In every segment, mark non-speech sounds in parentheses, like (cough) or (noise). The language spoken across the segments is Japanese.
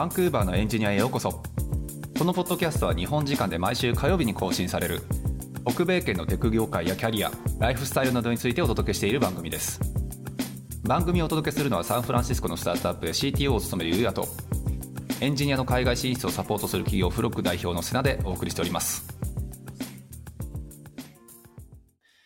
バンクーバーのエンジニアへようこそ。このポッドキャストは日本時間で毎週火曜日に更新される。北米圏のテク業界やキャリアライフスタイルなどについてお届けしている番組です。番組をお届けするのはサンフランシスコのスタートアップで CTO を務めるゆうやとエンジニアの海外進出をサポートする企業フロック代表の瀬名でお送りしております。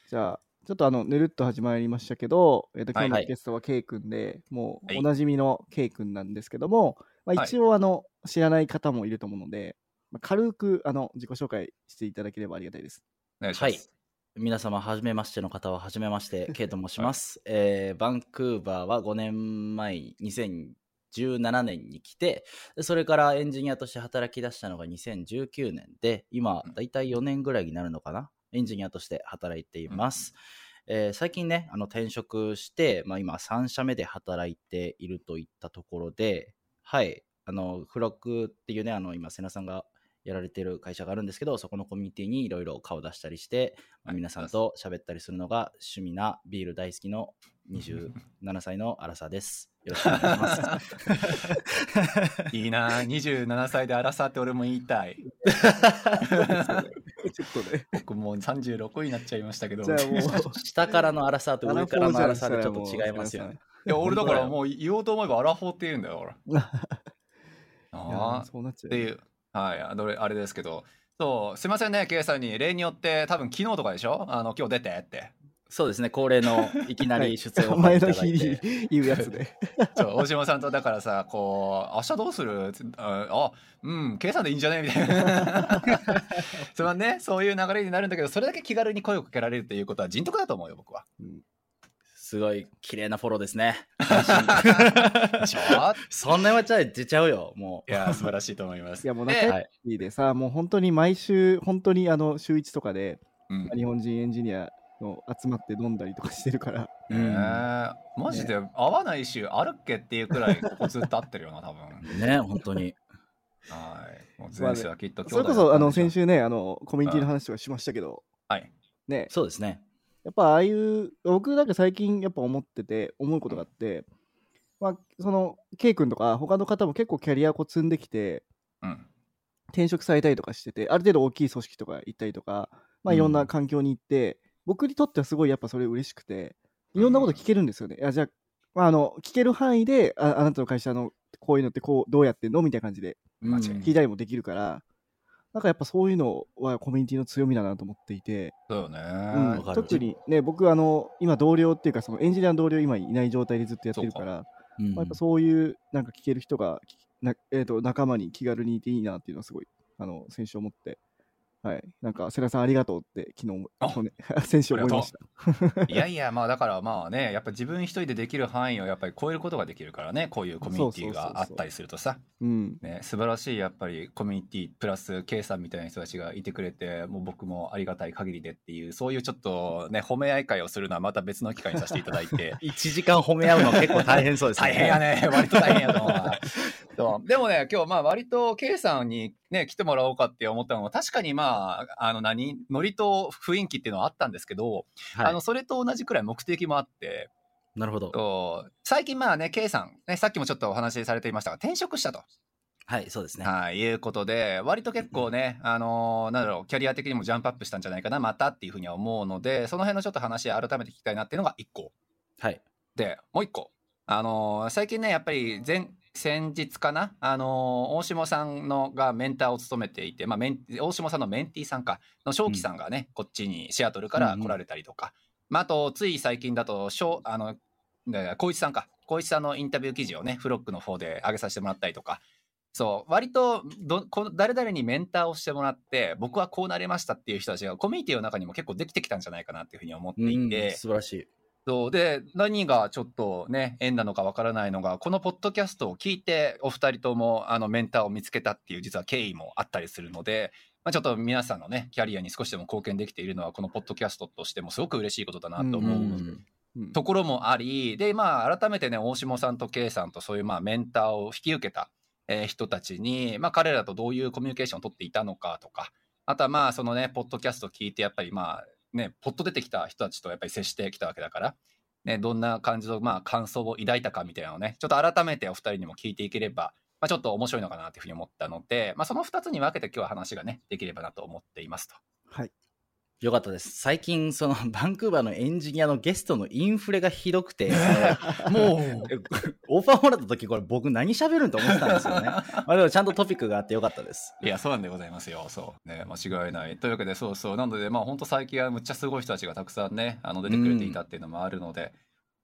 じゃあ、ちょっとあの、ぬるっと始まりましたけど、えっ、と、今日はい。のゲストは K 君で、もうはい。おなじみの K 君なんですけども、まあ、はい一応あの、知らない方もいると思うので、まあ、軽くあの自己紹介していただければありがたいです。お願いします、はい皆様、はじめましての方は、はじめまして、(laughs) ケイと申します。えーバンクーバーは5年前、2017年に来て、でそれからエンジニアとして働き出したのが2019年で、今うん、だいたい4年ぐらいになるのかな、エンジニアとして働いています。えー最近ね、あの転職して、まあ、今3社目で働いているといったところで、はい、あの、フロックっていうね、あの、今、瀬名さんがやられてる会社があるんですけど、そこのコミュニティにいろいろ顔出したりして、皆さんと喋ったりするのが趣味なビール大好きの27歳のアラサーです。(laughs) よろしくお願いします。(laughs) (laughs) いいな27歳で荒さって俺も言いたいちょっとね、僕もう36になっちゃいましたけどじゃあもう、下からのアラサーと上からのアラサーでちょっと違いますよね。いや (laughs) 俺だからもう言おうと思えばアラフォーって言うんだよ (laughs) ああそうなっちゃうっていう。はい。あどれあれですけど。そう。すいませんね K さんに例によって多分昨日とかでしょ？あの今日出てって。そうですね、恒例のいきなり出演を前いただ (laughs) の日に。言うやつで。そう大島さんとだからさこう明日どうする？つああうんさんでいいんじゃね？みたいな。それはねそういう流れになるんだけどそれだけ気軽に声をかけられるっていうことは人徳だと思うよ僕はすごい綺麗なフォローですね。(laughs) そんな言われちゃ出ちゃうよ、もいや素晴らしいと思います。いやもうで仲良いでさ、もう本当に毎週、本当にあの週1とかで、うん。日本人エンジニアの集まって飲んだりとかしてるから、う。ん。ーマジで合わない週あるっけっていうくらいここずっと合ってるよな多分。ね、本当に。はい。もう前世はきっとそれこそあの先週週ね、あのコミュニティの話とかしましたけど、はい。ね、そうですね。やっぱああいう、僕なんか最近やっぱ思ってて、思うことがあって、まあ、その、K 君とか他の方も結構キャリアこう積んできて、うん。転職されたりとかしてて、ある程度大きい組織とか行ったりとか、まあいろんな環境に行って、僕にとってはすごいやっぱそれ嬉しくて、いろんなこと聞けるんですよね。いやじゃあ、まあ、あの聞ける範囲であ、あなたの会社のこういうのってこうどうやってんの？みたいな感じで聞いたりもできるから、なんかやっぱそういうのはコミュニティの強みだなと思っていて、そうよね、うん。特にね、僕、あの今、同僚っていうか、そのエンジニアの同僚、今いない状態でずっとやってるから、うん。まあ、やっぱそういうなんか聞ける人が、きなえー、と仲間に気軽にいていいなっていうのはすごい、あの先週思って、はい、なんか、世良さんありがとうって、昨日もあ、去年 (laughs) 先週思いました。いやいやまあだからまあねやっぱ自分一人でできる範囲をやっぱり超えることができるからねこういうコミュニティがあったりするとさ。うん、ね素晴らしいやっぱりコミュニティプラス K さんみたいな人たちがいてくれてもう僕もありがたい限りでっていうそういうちょっとね褒め合い会をするのはまた別の機会にさせていただいて。(laughs) 1時間褒め合うの結構大変そうですね。大変やね。割と大変やと思う (laughs) でもね今日まあ割と K さんにね来てもらおうかって思ったのは確かにまああの何？ノリと雰囲気っていうのはあったんですけど、はいあのそれと同じくらい目的もあってなるほど。最近まあね K さん、ね、さっきもちょっとお話しされていましたが転職したと、はい、そうですね。はい、いうことで割と結構ね、あのーなんだろうキャリア的にもジャンプアップしたんじゃないかなまたっていうふうには思うのでその辺のちょっと話改めて聞きたいなっていうのが1個はい。でもう1個あのー最近ねやっぱり前先日かな、あのー大下さんのがメンターを務めていて、まあ、メン大下さんのメンティーさんか。の正気さんがね、こっちにシアトルから来られたりとか、まあ、あとつい最近だとあのね光一さんか。光一さんのインタビュー記事をねフロックの方で上げさせてもらったりとか。そう割とどこ誰々にメンターをしてもらって僕はこうなりましたっていう人たちがコミュニティの中にも結構できてきたんじゃないかなっていうふうに思ってうんいて、素晴らしい。そう。で何がちょっとね縁なのかわからないのがこのポッドキャストを聞いてお二人ともあのメンターを見つけたっていう実は経緯もあったりするので、まあ、ちょっと皆さんのねキャリアに少しでも貢献できているのはこのポッドキャストとしてもすごく嬉しいことだなと思う、うんところもありでまあ改めてね大下さんと K さんとそういうまあメンターを引き受けた、えー人たちに、まあ、彼らとどういうコミュニケーションを取っていたのかとかあとはまあそのねポッドキャストを聞いてやっぱりまあねポッと出てきた人たちとやっぱり接してきたわけだから。ね、どんな感じの、まあ、感想を抱いたかみたいなのをねちょっと改めてお二人にも聞いていければまあ、ちょっと面白いのかなというふうに思ったので、まあ、その2つに分けて今日は話がねできればなと思っていますと。はい。よかったです。最近、その、(laughs) バンクーバーのエンジニアのゲストのインフレがひどくて、(laughs) もうえオファーもらった時、これ僕何喋るんと思ってたんですよね。(laughs) まあでもちゃんとトピックがあってよかったです。いや、そうなんでございますよ。そう。ね、間違いない。というわけで、そうそう。なので、まあ、本当最近はむっちゃすごい人たちがたくさんね、あの、出てくれていたっていうのもあるので、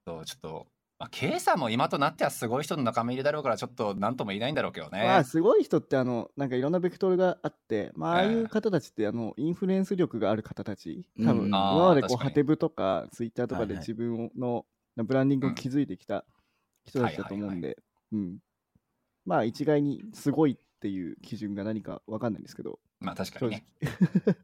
そう、ちょっと、まあ、K さんも今となってはすごい人の仲間入りだろうから、ちょっと何とも言えないんだろうけどね。まあ、すごい人って、あの、なんかいろんなベクトルがあって、まあ、ああいう方たちって、あの、インフルエンス力がある方たち、多分、うん今までこう、ハテブとか、ツイッターとかではいはい自分のブランディングを築いてきた人たちだと思うんで、うん。まあ、一概にすごいっていう基準が何かわかんないんですけど、まあ、確か正にね直。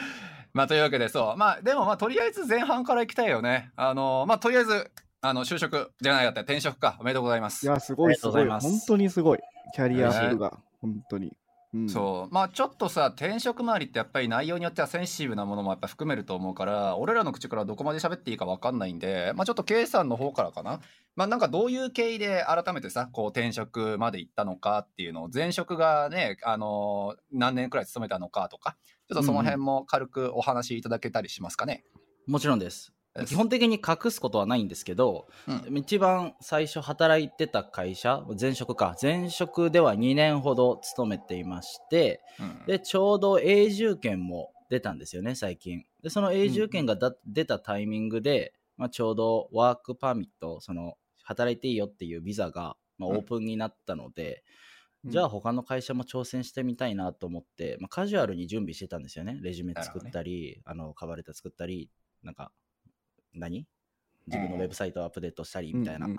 (laughs) まあ、というわけで、そう。まあ、でも、まあ、とりあえず前半から行きたいよね。あの、まあ、とりあえず、あの、就職じゃないかった、転職か。おめでとうございます。いや、すごいすごい。本当にすごい。キャリアアップが、本当に。うん、そうまあちょっとさ転職周りってやっぱり内容によってはセンシティブなものもやっぱ含めると思うから俺らの口からどこまで喋っていいか分かんないんでまあちょっと K さんの方からかなまあなんかどういう経緯で改めてさこう転職まで行ったのかっていうのを前職がねあのー何年くらい勤めたのかとかちょっとその辺も軽くお話しいただけたりしますかね。もちろんです。基本的に隠すことはないんですけど、うん。一番最初働いてた会社、前職か、前職では2年ほど勤めていまして、うん。で、ちょうど永住権も出たんですよね、最近。で、その永住権がだ、出たタイミングで、まあ、ちょうどワークパーミット、その、働いていいよっていうビザが、まあ、うん。オープンになったので、うん。じゃあ他の会社も挑戦してみたいなと思って、まあ、カジュアルに準備してたんですよね。レジュメ作ったり、あの、カバーレター作ったり、なんか、何？自分のウェブサイトをアップデートしたりみたいな。うんうん。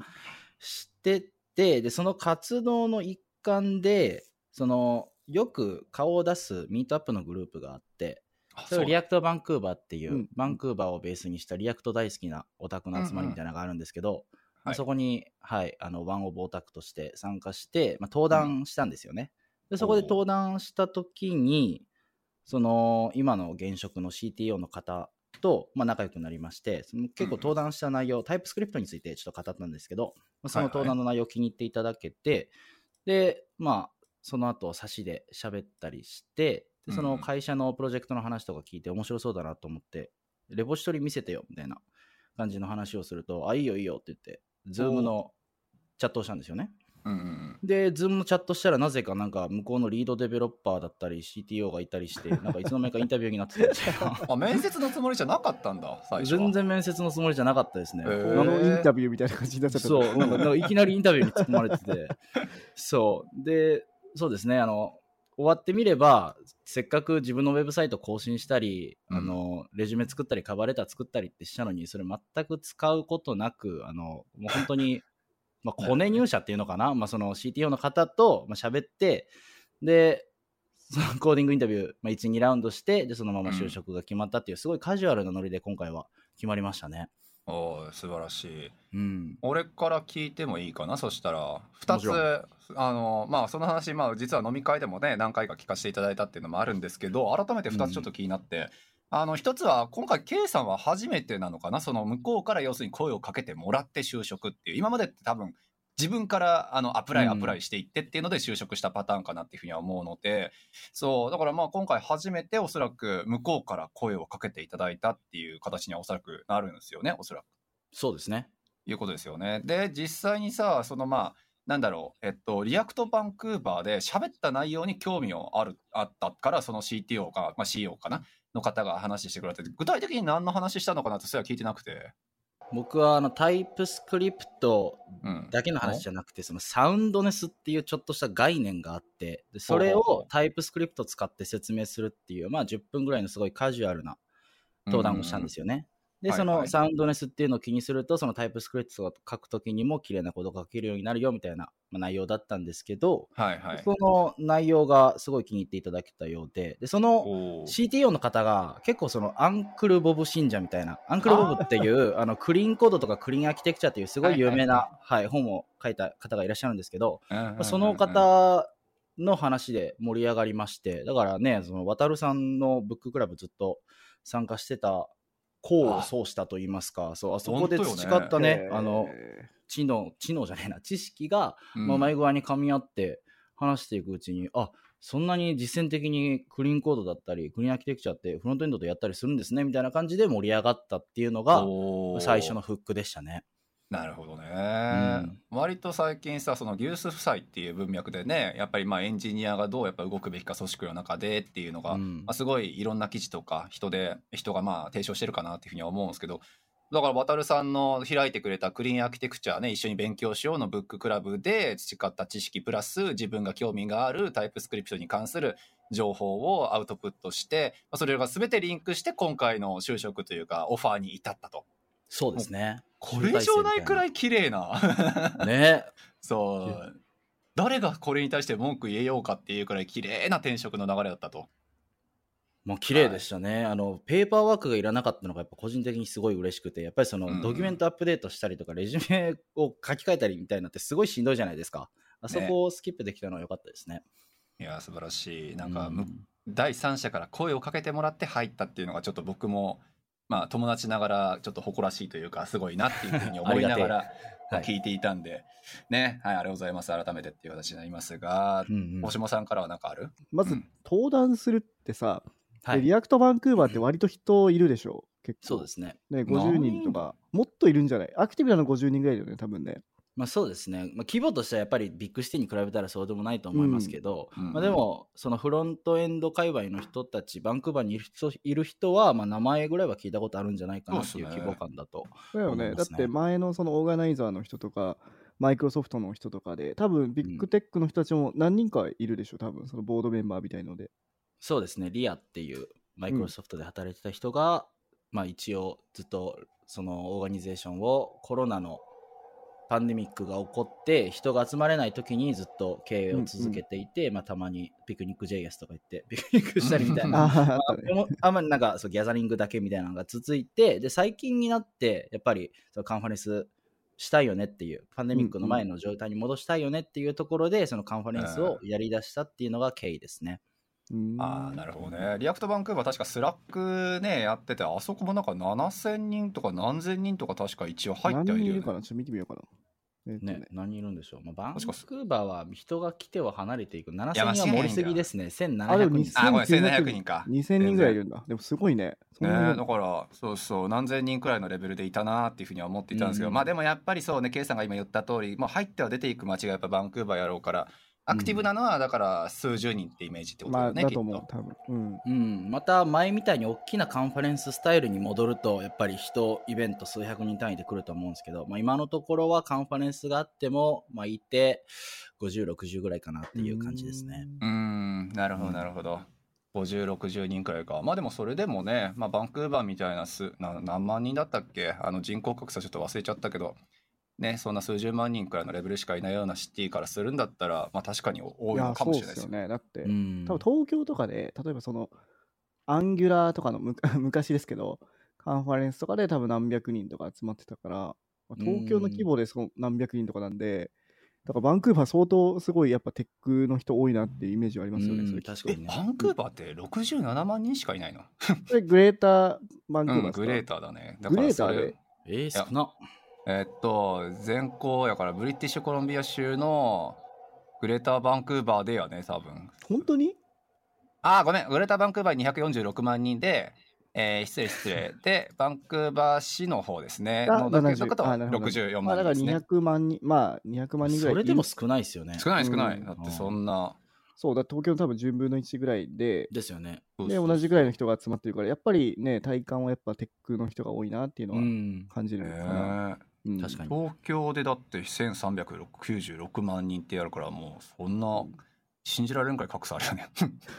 してて、で、その活動の一環で、その、よく顔を出すミートアップのグループがあって、あそれを React Vancouver っていう、うんバンクーバーをベースにした React 大好きなオタクの集まりみたいなのがあるんですけど、まあはい。そこに、はい、あの、ワンオブオタクとして参加して、まあ、登壇したんですよね。で、そこで登壇した時に、その、今の現職の CTO の方と、まあ、仲良くなりまして、その結構登壇した内容、タイプスクリプトについてちょっと語ったんですけど、まあその登壇の内容を気に入っていただけて、で、まあ、その後、差しで喋ったりして、でその会社のプロジェクトの話とか聞いて面白そうだなと思って、レポジトリ見せてよ、みたいな感じの話をすると、あ、いいよいいよって言って、 Zoom のチャットをしたんですよね。うんうんで、 Zoom のチャットしたらなぜかなんか向こうのリードデベロッパーだったり CTO がいたりして、(laughs) なんかいつの間にかインタビューになってたんですよ。(laughs) あ面接のつもりじゃなかったんだ最初は全然面接のつもりじゃなかったですね。あのインタビューみたいな感じになっちゃった。そう、なんかなんかいきなりインタビューに突っ込まれてて、そう。で、そうですね、あの、終わってみれば、せっかく自分のウェブサイト更新したり、うんあの、レジュメ作ったり、カバーレター作ったりってしたのに、それ全く使うことなく、あの、もう本当に、まあ、コネ入社っていうのかな、まあ、その CTO の方とまあ喋って、で、そのコーディングインタビュー、まあ、1、2ラウンドして、で、そのまま就職が決まったっていう、すごいカジュアルなノリで今回は決まりましたね。おー素晴らしい。うん。俺から聞いてもいいかな？そしたら2つあのまあその話、まあ、実は飲み会でもね何回か聞かせていただいたっていうのもあるんですけど改めて2つちょっと気になって、あの1つは今回 K さんは初めてなのかな？その向こうから要するに声をかけてもらって就職っていう今までって多分自分からあのアプライうんアプライしていってっていうので就職したパターンかなっていうふうには思うので、そうだからまあ今回初めておそらく向こうから声をかけていただいたっていう形にはおそらくなるんですよねおそらく。そうですね。いうことですよね。で実際にさそのまあなんだろうえっと React Vancouver で喋った内容に興味をあるあったからその CTO か、まあ、CEO かな？の方が話してくれて具体的に何の話したのかなってそれは聞いてなくて。僕はあの TypeScript うん、だけの話じゃなくて、その soundness っていうちょっとした概念があって、でそれを TypeScript 使って説明するっていう、まあ10分ぐらいのすごいカジュアルな登壇をしたんですよね。で、そはいはい。のサウンドネスっていうのを気にすると、そのタイプスクリプトを書くときにも綺麗なコードが書けるようになるよみたいなまあ内容だったんですけど、はいはい。その内容がすごい気に入っていただけたようで、でその CTO の方が結構そのアンクルボブ信者みたいな、アンクルボブっていう (laughs) あのクリーンコードとかクリーンアーキテクチャっていうすごい有名な、ははい。本を書いた方がいらっしゃるんですけど、その方の話で盛り上がりまして、だからね、その渡るさんのブッククラブずっと参加してた功を奏したと言いますか、そうあそこで培ったね、あのえ知能、知能じゃないな、知識が、うん。まあ、前側に噛み合って話していくうちに、あそんなに実践的にクリーンコードだったり、クリーンアーキテクチャってフロントエンドでやったりするんですねみたいな感じで盛り上がったっていうのが最初のフックでしたね。なるほどね、ん割と最近さそのギュース夫妻っていう文脈でねやっぱりまあエンジニアがどうやっぱ動くべきか組織の中でっていうのが、うんまあ、すごいいろんな記事とか人で人がまあ提唱してるかなっていうふうには思うんですけどだから渡るさんの開いてくれたクリーンアーキテクチャね一緒に勉強しようのブッククラブで培った知識プラス自分が興味があるタイプスクリプトに関する情報をアウトプットしてまあそれが全てリンクして今回の就職というかオファーに至ったと。そうですね。これ以上ないくらい綺麗な。ね。(laughs) そう。誰がこれに対して文句言えようかっていうくらい綺麗な転職の流れだったと。もう綺麗でしたね、あのペーパーワークがいらなかったのがやっぱ個人的にすごい嬉しくてやっぱりその、うんドキュメントアップデートしたりとかレジュメを書き換えたりみたいなってすごいしんどいじゃないですか。あそこをスキップできたのは良かったですね。いや素晴らしい。なんか、うむ第三者から声をかけてもらって入ったっていうのがちょっと僕もまあ友達ながらちょっと誇らしいというかすごいなっていうふうに思いながらはい。聞いていたんで、ね。はいありがとうございます。改めてっていう形になりますが、うんうん。大島さんからは何かある？まずうん。登壇するってさ、はい、で React Vancouver って割と人いるでしょ結構。そうですね。ね50人とかもっといるんじゃない？アクティブなの50人ぐらいだよね多分ねまあそうですね、まあ、規模としてはやっぱり big city に比べたらそうでもないと思いますけど、うん。まあ、でもそのフロントエンド界隈の人たちバンクーバーにいる人いる人は、まあ、名前ぐらいは聞いたことあるんじゃないかなっていう規模感だとだよね。だって前のそのオーガナイザーの人とかマイクロソフトの人とかで多分ビッグテックの人たちも何人かいるでしょ多分。そのボードメンバーみたいので。そうですね、リアっていうマイクロソフトで働いてた人が、まあ一応ずっとそのオーガニゼーションをコロナのパンデミックが起こって人が集まれない時にずっと経営を続けていて、まあたまにピクニック JS とか言ってピクニックしたりみたいな。あ (laughs) あんまりなんかそうギャザリングだけみたいなのが続いてで最近になってやっぱりそのカンファレンスしたいよねっていうパンデミックの前の状態に戻したいよねっていうところでそのカンファレンスをやりだしたっていうのが経緯ですね。うん。ああなるほどね。 React Vancouver 確か Slack ねやっててあそこもなんか7000人とか何千人とか確か一応入ってはいるよね。何人いるかな？ちょっと見てみようかな。えっとねね、何人いるんでしょう、まあ、バンクーバーは人が来ては離れていく。7000やまあ人は盛りすぎですね。あ、で1700も人。あごめん2900 1700人か2000人ぐらいいるんだ。でもすごいね。ね、だからそうそう何千人くらいのレベルでいたなっていうふうには思っていたんですけど、うんまあでもやっぱりそうね K さんが今言った通りもう入っては出ていく街がやっぱバンクーバーやろうからアクティブなのはだから数十人ってイメージってことだまあ、よね、きっだと思う、と。多分。うん。うん、また前みたいに大きなカンファレンススタイルに戻るとやっぱり人イベント数百人単位で来ると思うんですけど、まあ、今のところはカンファレンスがあっても、まあ、いて5060ぐらいかなっていう感じですね。うーんなるほどなるほど。5060人くらいかまあでもそれでもね、まあ、バンクーバーみたいなすな何万人だったっけ？あの人口格差ちょっと忘れちゃったけどねそんな数十万人くらいのレベルしかいないようなシティからするんだったらまあ確かに多いのかもしれないですよ。ですよね。だって、うん多分東京とかで、例えばその、アンギュラーとかのむ (laughs) 昔ですけど、カンファレンスとかで多分何百人とか集まってたから、まあ東京の規模でその何百人とかなんで、だからバンクーバー相当すごいやっぱテックの人多いなっていうイメージはありますよね。うんそれ確かにねバンクーバーって67万人しかいないの？(laughs) それグレーターバンクーバーうん、ですかグレーターだね。だグからそれレーターで、えー、少な。えっと、全校やからブリティッシュコロンビア州のグレーターバンクーバーでやね、多分。本当に？あー、ごめん、グレーターバンクーバー246万人で、えー失礼失礼。(laughs) で、バンクーバー市の方ですね。あのだけ70だとあなるほど64まあだから万人ですね。200万人、まあ200万人ぐらい。それでも少ないですよね。少ない少ない。うんだってそんな。そうだ、東京の多分10分の1ぐらいで、ですよね。で、同じぐらいの人が集まってるから、やっぱりね、体感はやっぱテックの人が多いなっていうのはうん。感じるかな。ねうん。確かに。東京でだって1396万人ってやるからもうそんな信じられんくらい格差あるよね。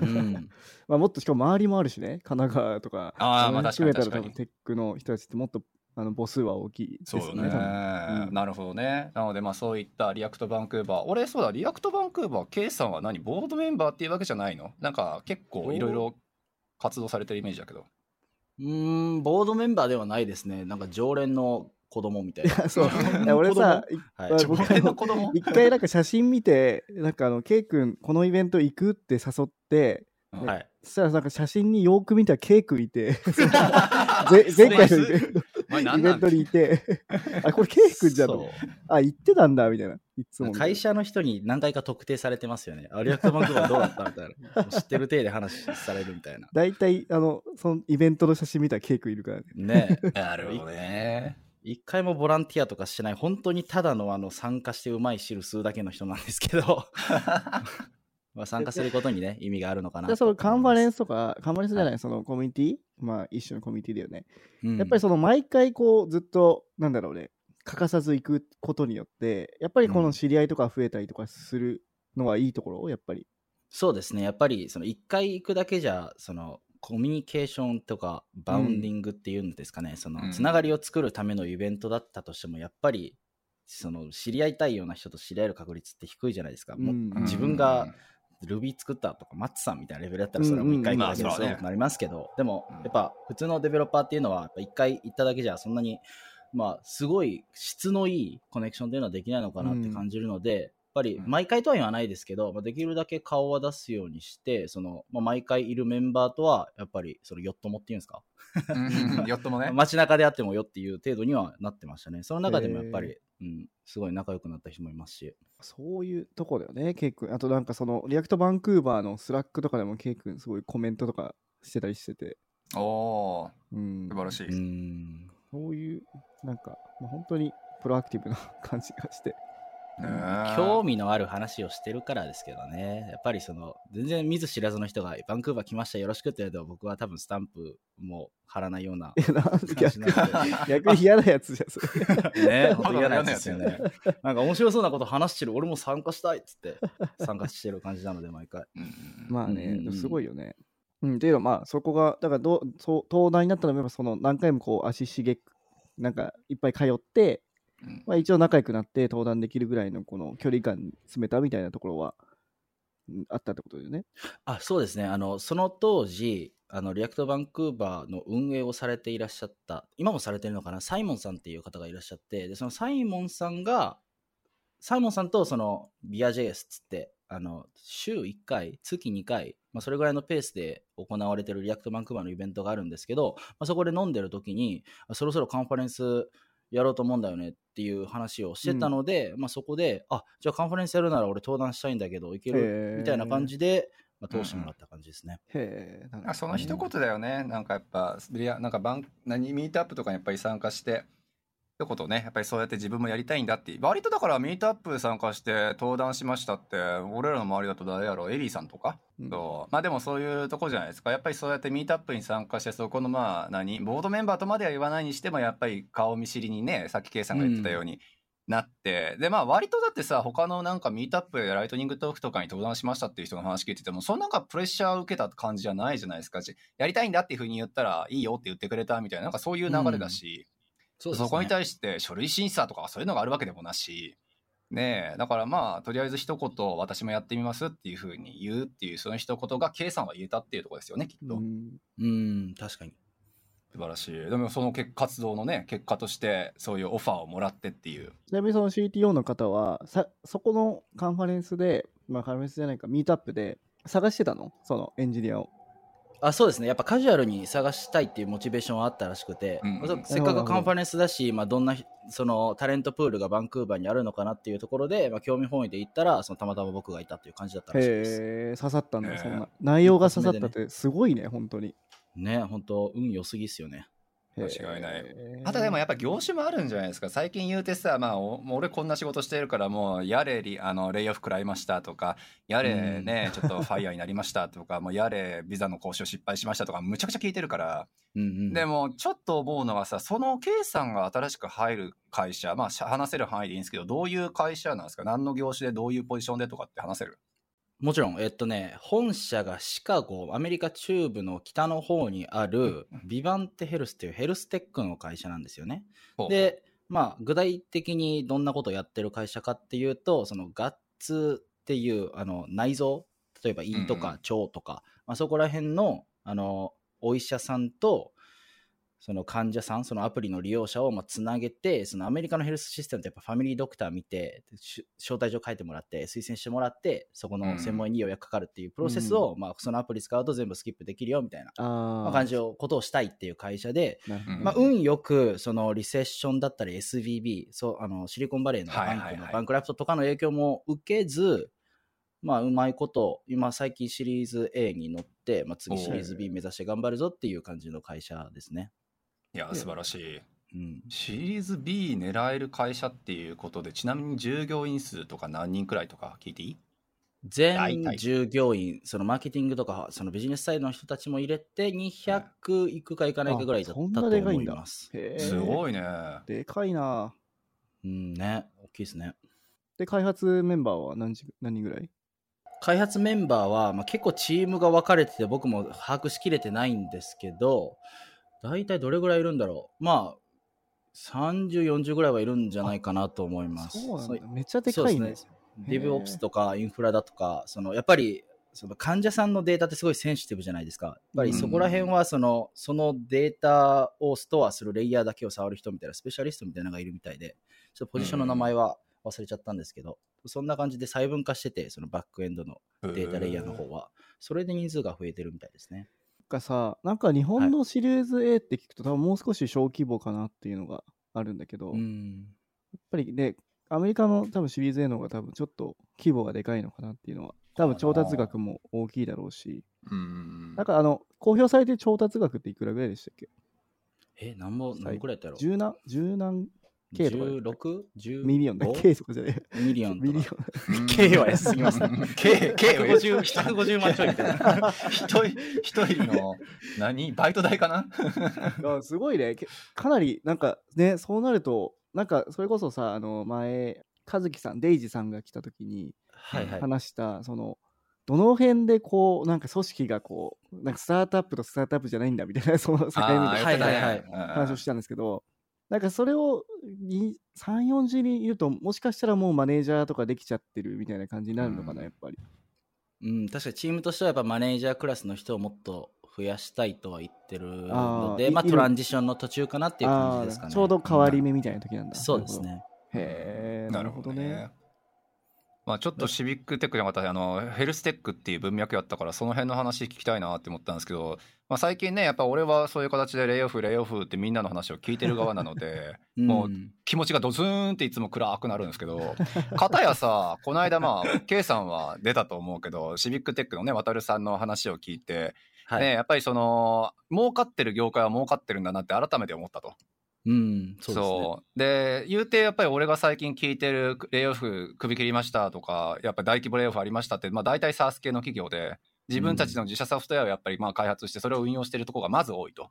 うん。(laughs) まあ、もっとしかも周りもあるしね、神奈川とか、あーまあその辺含めたら確かに。テックの人たちってもっとあの母数は大きい。ですそうよね、多分。うん。なるほどね。なのでまあそういった React Vancouver。俺そうだ、 React Vancouver、K さんは何？ボードメンバーっていうわけじゃないの？なんか結構いろいろ活動されてるイメージだけど。うーん、ボードメンバーではないですね。なんか常連の子供みたいな。(laughs) そう。いや俺さ、一回なんか写真見て、なんかあの、ケイ君、このイベント行くって誘って、うんはい。そしたらなんか写真によく見たらケイ君いて、(laughs) ぜ前回のイベント、にいて、あ、これケイ君じゃんとあ、言ってたんだ、みたいな。いつも。会社の人に何回か特定されてますよね。あ、 React Vancouver どうだったみたいな。(laughs) 知ってる体で話されるみたいな。大体、あの、そのイベントの写真見たらケイ君いるからね。ねえなるほどね。一回もボランティアとかしてない、本当にただのあの参加してうまい汁吸うだけの人なんですけど、(laughs) まあ参加することにね、意味があるのかなそのカンファレンス、スとか、カンファレンスじゃない、そのコミュニティ？まあ一種のコミュニティだよね。うん。やっぱりその毎回こうずっと、なんだろうね、欠かさず行くことによって、やっぱりこの知り合いとか増えたりとかするのはいいところ？やっぱり。そうですね、やっぱりその一回行くだけじゃ、そのコミュニケーションとかバウンディングっていうんですかね、そのうんつながりを作るためのイベントだったとしても、やっぱりその知り合いたいような人と知り合える確率って低いじゃないですか。もううん。自分が Ruby 作ったとか、マッツさんみたいなレベルだったら、それはもう一回行くだけでうんうんまあそうねそうなりますけど、でもうん、やっぱ普通のデベロッパーっていうのは、一回行っただけじゃ、そんなに、まあ、すごい質のいいコネクションっていうのはできないのかなって感じるので、ぱりうん毎回とは言わないですけど、まあ、できるだけ顔は出すようにして、その、まあ、毎回いるメンバーとは、やっぱり、その、よっともっていうんですか、うん (laughs) よっともね。街中であってもよっていう程度にはなってましたね。その中でもやっぱへり、うん、すごい仲良くなった人もいますし。そういうとこだよね、ケイ君。あとなんかその、 React Vancouver の Slack とかでもケイ君すごいコメントとかしてたりしてて、おー、うん素。晴らしい。うん。そういう、なんか、まあ、本当に proactive な (laughs) 感じがして。興味のある話をしてるからですけどね。やっぱりその、全然見ず知らずの人が、バンクーバー来ましたよろしくって言われても、僕は多分スタンプも貼らないようなえ、な逆なので。逆に嫌なやつじゃん、それ。ね、本当嫌なやつですよね。なんか面白そうなこと話してる、俺も参加したいっつって参加してる感じなので、毎回。うんまあね、うんすごいよね。うん、っていうのは、まあ、そこが、だからどう、そう登壇になったのも、その、何回もこう、足しげく、なんか、いっぱい通って、うんまあ、一応仲良くなって登壇できるぐらいのこの距離感に詰めたみたいなところは、うんあったってことだよね。あ、そうですね。あの、その当時、あの、 React Vancouver の運営をされていらっしゃった、今もされてるのかな、サイモンさんっていう方がいらっしゃって、で、そのサイモンさんが、サイモンさんとそのビア JS っつって、あの、週1回、月2回、まあ、それぐらいのペースで行われてる React Vancouver のイベントがあるんですけど、まあ、そこで飲んでる時に、あそろそろカンファレンスやろうと思うんだよねっていう話をしてたので、まあ、そこで、あ、じゃあカンファレンスやるなら俺登壇したいんだけど、いけるーみたいな感じで、まあ、通してもらった感じですね。へえ。なるほどあその一言だよね、なんかやっぱリアなんかバン何ミートアップとかにやっぱり参加して一言ね。やっぱりそうやって自分もやりたいんだって。割とだからミートアップ参加して登壇しましたって俺らの周りだと誰やろう？エリーさんとか、うん。そう。まあでもそういうとこじゃないですか。やっぱりそうやってミートアップに参加してそこのまあ何？ボードメンバーとまでは言わないにしてもやっぱり顔見知りにねさっき K さんが言ってたように。なって。でまあ割とだってさ他のなんかミートアップやライトニングトークとかに登壇しましたっていう人の話聞いててもそんなんかプレッシャーを受けた感じじゃないじゃないですか。しやりたいんだっていうふうに言ったらいいよって言ってくれたみたいななんかそういう流れだし、そそこに対して書類審査とかそういうのがあるわけでもなし。ねえだからまあとりあえず一言私もやってみますっていうふうに言うっていうその一言が K さんは言えたっていうところですよねきっと、うん。うん、確かに。素晴らしい。でもその結活動のね結果としてそういうオファーをもらってっていう。ちなみにその CTO の方は、さそこのカンファレンスで、まあカンファレンスじゃないか、ミートアップで探してたの？そのエンジニアを。あそうですね、やっぱカジュアルに探したいっていうモチベーションはあったらしくて、うんうんまあせっかくカンファレンスだし、まあ、どんなそのタレントプールがバンクーバーにあるのかなっていうところで、まあ、興味本位で行ったらそのたまたま僕がいたっていう感じだったらしいです。へえ、刺さったんだ、へーそんな。内容が刺さったってすごいね、本当に。ね、本当運良すぎっすよね。間違いない。あとでもやっぱ業種もあるんじゃないですか。最近言うてさ、まあ、俺こんな仕事してるからもうやれリあのレイオフ食らいましたとかやれね、ちょっとファイヤーになりましたとかもうやれビザの交渉失敗しましたとかむちゃくちゃ聞いてるから、うんうん、でもちょっと思うのはさその K さんが新しく入る会社まあし話せる範囲でいいんですけどどういう会社なんですか？何の業種でどういうポジションでとかって話せる？もちろん、えっとね、本社がシカゴ、アメリカ中部の北の方にあるビバンテヘルスっていうヘルステックの会社なんですよね。で、まあ、具体的にどんなことをやってる会社かっていうと、そのガッツっていうあの内臓、例えば胃とか腸とか、まあ、そこら辺のあのお医者さんと、その患者さん、そのアプリの利用者をまあつなげて、そのアメリカのヘルスシステムってやっぱファミリードクター見て、し招待状書いてもらって、推薦してもらって、そこの専門医に予約かかるっていうプロセスを、まあそのアプリ使うと全部スキップできるよみたいな、あまあ、あ。感じのことをしたいっていう会社で、まあ、運よく、そのリセッションだったり SVB、そう、あの、シリコンバレーのバンクのバンクラフトとかの影響も受けず、まあ、うまいこと、今最近シリーズ A に乗って、まあ、次シリーズ B 目指して頑張るぞっていう感じの会社ですね。いや素晴らしいうん。シリーズ B 狙える会社っていうことでちなみに従業員数とか何人くらいとか聞いていい？大全体従業員、そのマーケティングとか、そのビジネスサイドの人たちも入れて、200いくかいかないかぐらいだったと思んだいます。へえ。すごいねでかいな。うんね、大きいですね。で、開発メンバーは何時何人ぐらい？開発メンバーは、まあ、結構チームが分かれてて僕も把握しきれてないんですけど大体どれぐらいいるんだろう？まあ3040ぐらいはいるんじゃないかなと思います。そうなんだ。そ。めっちゃでかいね。そうディブオプスとかインフラだとかそのやっぱりその患者さんのデータってすごいセンシティブじゃないですか。やっぱりそこら辺はそのそのデータをストアするレイヤーだけを触る人みたいなスペシャリストみたいなのがいるみたいでちょっとポジションの名前は忘れちゃったんですけど、そんな感じで細分化しててそのバックエンドのデータレイヤーの方は、それで人数が増えてるみたいですね。がさ、なんか日本のシリーズ A って聞くと、多分もう少し小規模かなっていうのがあるんだけど、やっうん。ぱりね、アメリカの多分シリーズ A の方が多分ちょっと規模がでかいのかなっていうのは、多分調達額も大きいだろうし、うんなんかあの、公表されてる調達額っていくらぐらいでしたっけ？え、何も、何くらいやったやろ？十何、十何 K とか ?16?10? million だ。(laughs) K とかじゃない。 million。million。K は安すぎますね (laughs) K, K は150 150万ちょいみたいな。一人一人の何？バイト代かな？あすごいね。けかなり、なんかね、そうなると、なんかそれこそさ、あの前、和樹さん、デイジさんが来た時にはいはい。話した、その、どの辺でこう、なんか組織がこう、なんかスタートアップとスタートアップじゃないんだみたいな、その境目みたいなあー言ってたねはいはいうん話をしたんですけど、なんかそれをに3、40人いると、もしかしたらもうマネージャーとかできちゃってるみたいな感じになるのかな、うんやっぱり。うん、確かにチームとしてはやっぱマネージャークラスの人をもっと増やしたいとは言ってるので、まああーいいるトランジションの途中かなっていう感じですかね。ちょうど変わり目みたいな時なんだ。そうですね。へえ、なるほどね。。まあ、ちょっとシビックテックじゃなかったあのヘルステックっていう文脈やったからその辺の話聞きたいなって思ったんですけど、まあ、最近ねやっぱ俺はそういう形でレイオフレイオフってみんなの話を聞いてる側なので (laughs) もうん気持ちがドズーンっていつも暗くなるんですけど片やさこの間まあ K さんは出たと思うけどシビックテックのね渡さんの話を聞いて、はい。ね、やっぱりその儲かってる業界は儲かってるんだなって改めて思ったと。うん、そうで言うてやっぱり俺が最近聞いてるレイオフ首切りましたとかやっぱ大規模レイオフありましたって、まあ、大体 SARS 系の企業で自分たちの自社ソフトウェアをやっぱりまあ開発してそれを運用してるところがまず多いと。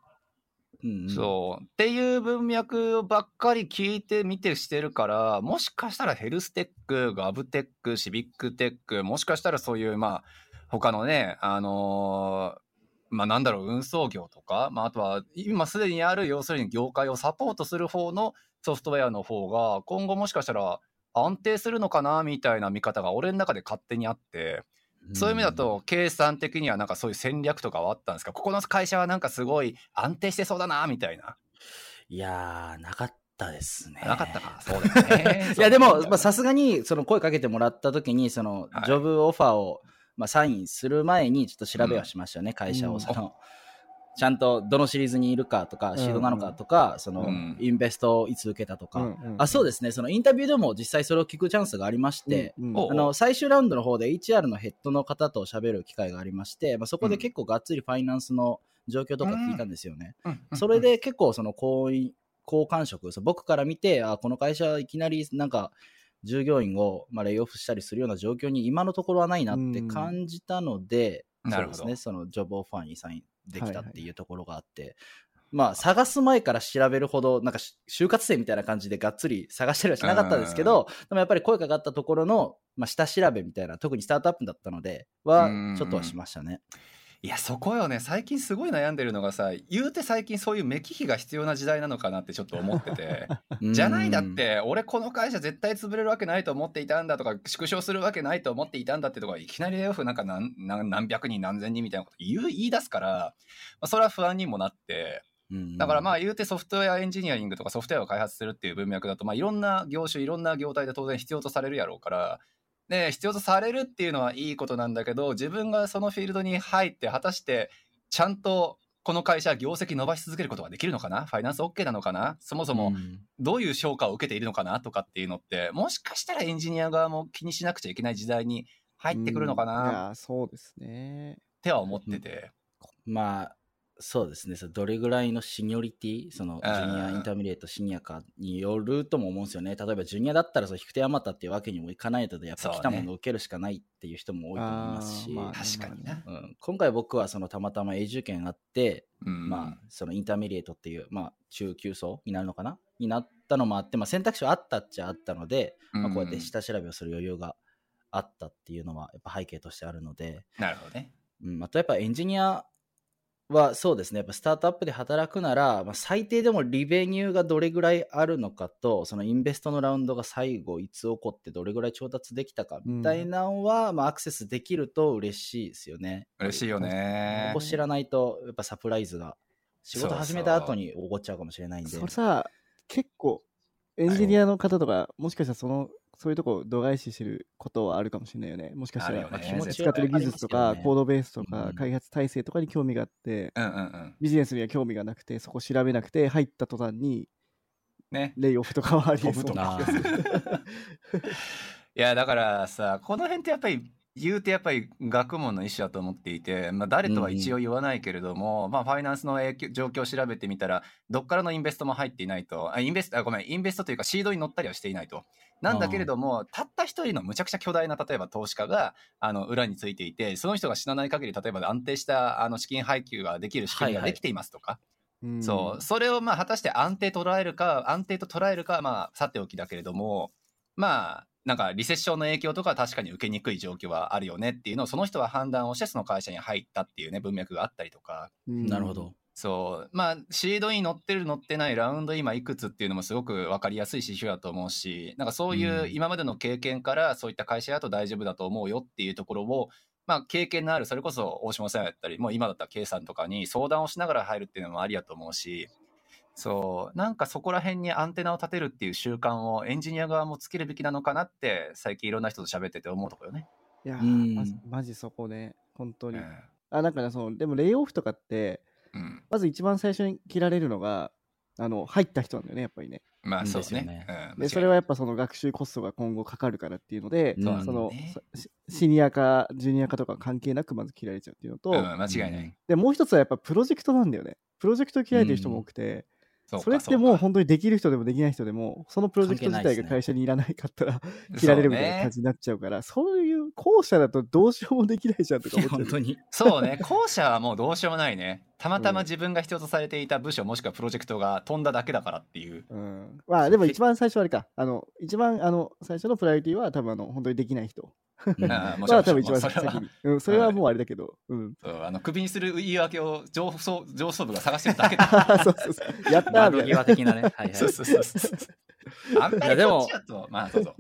うんうん。そう。っていう文脈ばっかり聞いてみてしてるからもしかしたら HealthTech GovTech CivicTech もしかしたらそういうまあ他のねあのーまあなんだろう運送業とか、まあ、あとは今すでにある要するに業界をサポートする方のソフトウェアの方が今後もしかしたら安定するのかなみたいな見方が俺の中で勝手にあってそういう意味だと、計算的にはなんかそういう戦略とかはあったんですか？ここの会社はなんかすごい安定してそうだなみたいな。いやー、なかったですね。なかったか？(laughs) そうだよね。いやでも、まあ、ささすがにその声かけてもらった時にそのはいジョブオファーを、まあ、サインする前にちょっと調べはしましたよね、会社うん。をその、ちゃんとどのシリーズにいるかとか、ん。シードなのかとか、その、うん。インベストをいつ受けたとか、あそうですねそのインタビューでも実際それを聞くチャンスがありまして、あの最終ラウンドの方で HR のヘッドの方と喋る機会がありまして、まあ、そこで結構がっつりファイナンスの状況とか聞いたんですよね。それ、で結構その好感触そう僕から見てあこの会社いきなりなんか従業員を、まあ、レイオフしたりするような状況に今のところはないなって感じたので、うんなるほど。そうですね。そのジョブオファーにサインできたっていうところがあって、まあ探す前から調べるほどなんかし就活生みたいな感じでがっつり探したりはしなかったですけど、でもやっぱり声かかったところの、まあ、下調べみたいな特にスタートアップだったのではうん。ちょっとはしましたね。いやそこよね。最近すごい悩んでるのがさ言うて最近そういう目利きが必要な時代なのかなってちょっと思ってて。(laughs) じゃないだっうん。て俺この会社絶対潰れるわけないと思っていたんだとか縮小するわけないと思っていたんだってとかいきなりレイオフなんか何何何百人何千人みたいなこと言う言い出すから、まあ、それは不安にもなって。うん。だからまあ言うてソフトウェアエンジニアリングとかソフトウェアを開発するっていう文脈だと、まあいろんな業種、いろんな業態で当然必要とされるやろうから、で、必要とされるっていうのはいいことなんだけど、自分がそのフィールドに入って、果たしてちゃんとこの会社、業績伸ばし続けることができるのかな？ファイナンス OK なのかな？そもそもうん。どういう評価を受けているのかなとかっていうのって、もしかしたらエンジニア側も気にしなくちゃいけない時代に入ってくるのかうん。いなや、そうですね。っては思ってて。まあ、そうですね。どれぐらいの seniority、その、うんジュニア、 intermediate、シニアかによるとも思うんですよね。例えば、ジュニアだったら、そう、引く手あまたっていうわけにもいかないので、やっぱ来たものを受けるしかないっていう人も多いと思いますし、あーまあ確かにな。うん、今回僕はそのたまたま永住権あって、うんまあ、その intermediate っていう、まあ、中級層になるのかな？になったのもあって、まあ、選択肢はあったっちゃあったので、まあ、こうやって下調べをする余裕があったっていうのは、やっぱ背景としてあるので、なるほどね。うん、あとやっぱエンジニアはそうですね、やっぱスタートアップで働くなら、まあ、最低でもリベニューがどれぐらいあるのかと、そのインベストのラウンドが最後いつ起こってどれぐらい調達できたかみたいなのは、まあ、アクセスできると嬉しいですよね。嬉しいよねここ。知らないと、やっぱサプライズが仕事始めた後に起こっちゃうかもしれないんで。それさ、結構、エンジニアの方とか、もしかしたらその、そういうとこ度外視してることはあるかもしれないよね。もしかしたら、ねまあ気持ち使ってる技術とか、ねコードベースとかう、ん開発体制とかに興味があって、うんうんうん。ビジネスには興味がなくて、そこ調べなくて、入った途端に、ね。レイオフとかはありえそうなな気がする。(laughs) いや、だからさ、この辺ってやっぱり、言うてやっぱり学問の一種だと思っていて、まあ、誰とは一応言わないけれども、まあ、ファイナンスの影響状況を調べてみたら、どっからのインベストも入っていないと、あインベスト、あごめん、インベストというかシードに乗ったりはしていないと。なんだけれども、たった一人のむちゃくちゃ巨大な、例えば投資家が、あの、裏についていて、その人が死なない限り、例えば安定した、あの、資金配給ができる仕組みがはい。はいできていますとか、うん。そう、それをまあ果たして安定捉えるか、安定と捉えるかはまあさておきだけれども、まあ、なんかリセッションの影響とかは確かに受けにくい状況はあるよねっていうのをその人は判断をしてその会社に入ったっていうね文脈があったりとか。うん。なるほど。そう。まあシードに乗ってる乗ってないラウンド今いくつっていうのもすごく分かりやすい指標だと思うしなんかそういううん。今までの経験からそういった会社だと大丈夫だと思うよっていうところをまあ経験のあるそれこそ大島さんやったりもう今だったら K さんとかに相談をしながら入るっていうのもありやと思うしそうなんかそこら辺にアンテナを立てるっていう習慣をエンジニア側もつけるべきなのかなって最近いろんな人と喋ってて思うところよね。いやうんーマジマジそこね、本当に。うんあ、なんかね、その、でも、レイオフとかって、うん、まず一番最初に切られるのが、あの、入った人なんだよね、やっぱりね。まあそうですよねね。うんで、それはやっぱその学習コストが今後かかるからっていうので、そのねシシニアかジュニアかとか関係なくまず切られちゃうっていうのと、うん、間違いない。でもう一つはやっぱプロジェクトなんだよね。プロジェクト切られてる人も多くて、それってもう本当にできる人でもできない人でも、そのプロジェクト自体が会社にいらないかったら切られるみたいな感じになっちゃうから、そういう後者だとどうしようもできないじゃんとか思っちゃう。本当に。そうね、(laughs) 後者はもうどうしようもないね。たまたま自分が必要とされていた部署もしくはプロジェクトが飛んだだけだからっていう。うん、まあでも一番最初はあれか、あの一番あの最初のプライオリティは多分あの本当にできない人。うん (laughs) ああもちろんまあ多分一番それは先に。うん、それはもうあれだけど。うん。そうあの首にする言い訳を上層上層部が探してるだけだ。(laughs) そうそうそう。やったーみ窓たいな。際的なね。はいはい。そうそうそうそう。あんまりいやでもこっちだと、まあどうぞ。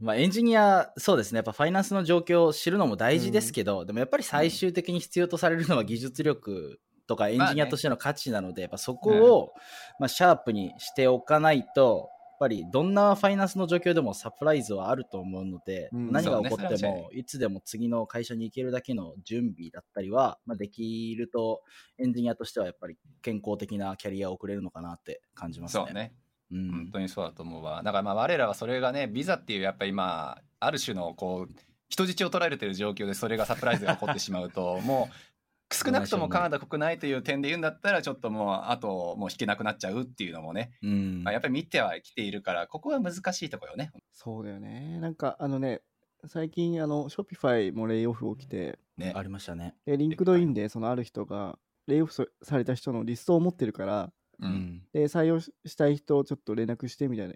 まあ、エンジニア、そうですね、やっぱファイナンスの状況を知るのも大事ですけど、でもやっぱり最終的に必要とされるのは技術力とかエンジニアとしての価値なので、やっぱそこを、まあ、シャープにしておかないと、やっぱりどんなファイナンスの状況でもサプライズはあると思うので、うん。何が起こっても、いつでも次の会社に行けるだけの準備だったりは、まあ、できると、エンジニアとしてはやっぱり健康的なキャリアを送れるのかなって感じますね。本当にそうだと思うわ。だからまあ我らはそれがね、ビザっていうやっぱり今、ある種のこう、人質を取られてる状況でそれがサプライズが起こってしまうと、(laughs) もう、少なくともカナダ国内という点で言うんだったら、ちょっともう、あともう引けなくなっちゃうっていうのもね、うんまあ、やっぱり見てはきているから、ここは難しいところよね。そうだよね。なんかあのね、最近あの、 Shopify もレイオフ起きて、ねありましたね。で LinkedIn でそのある人が、レイオフそされた人のリストを持ってるから、う。うんん。で、採用ししたい人をちょっと連絡してみたいな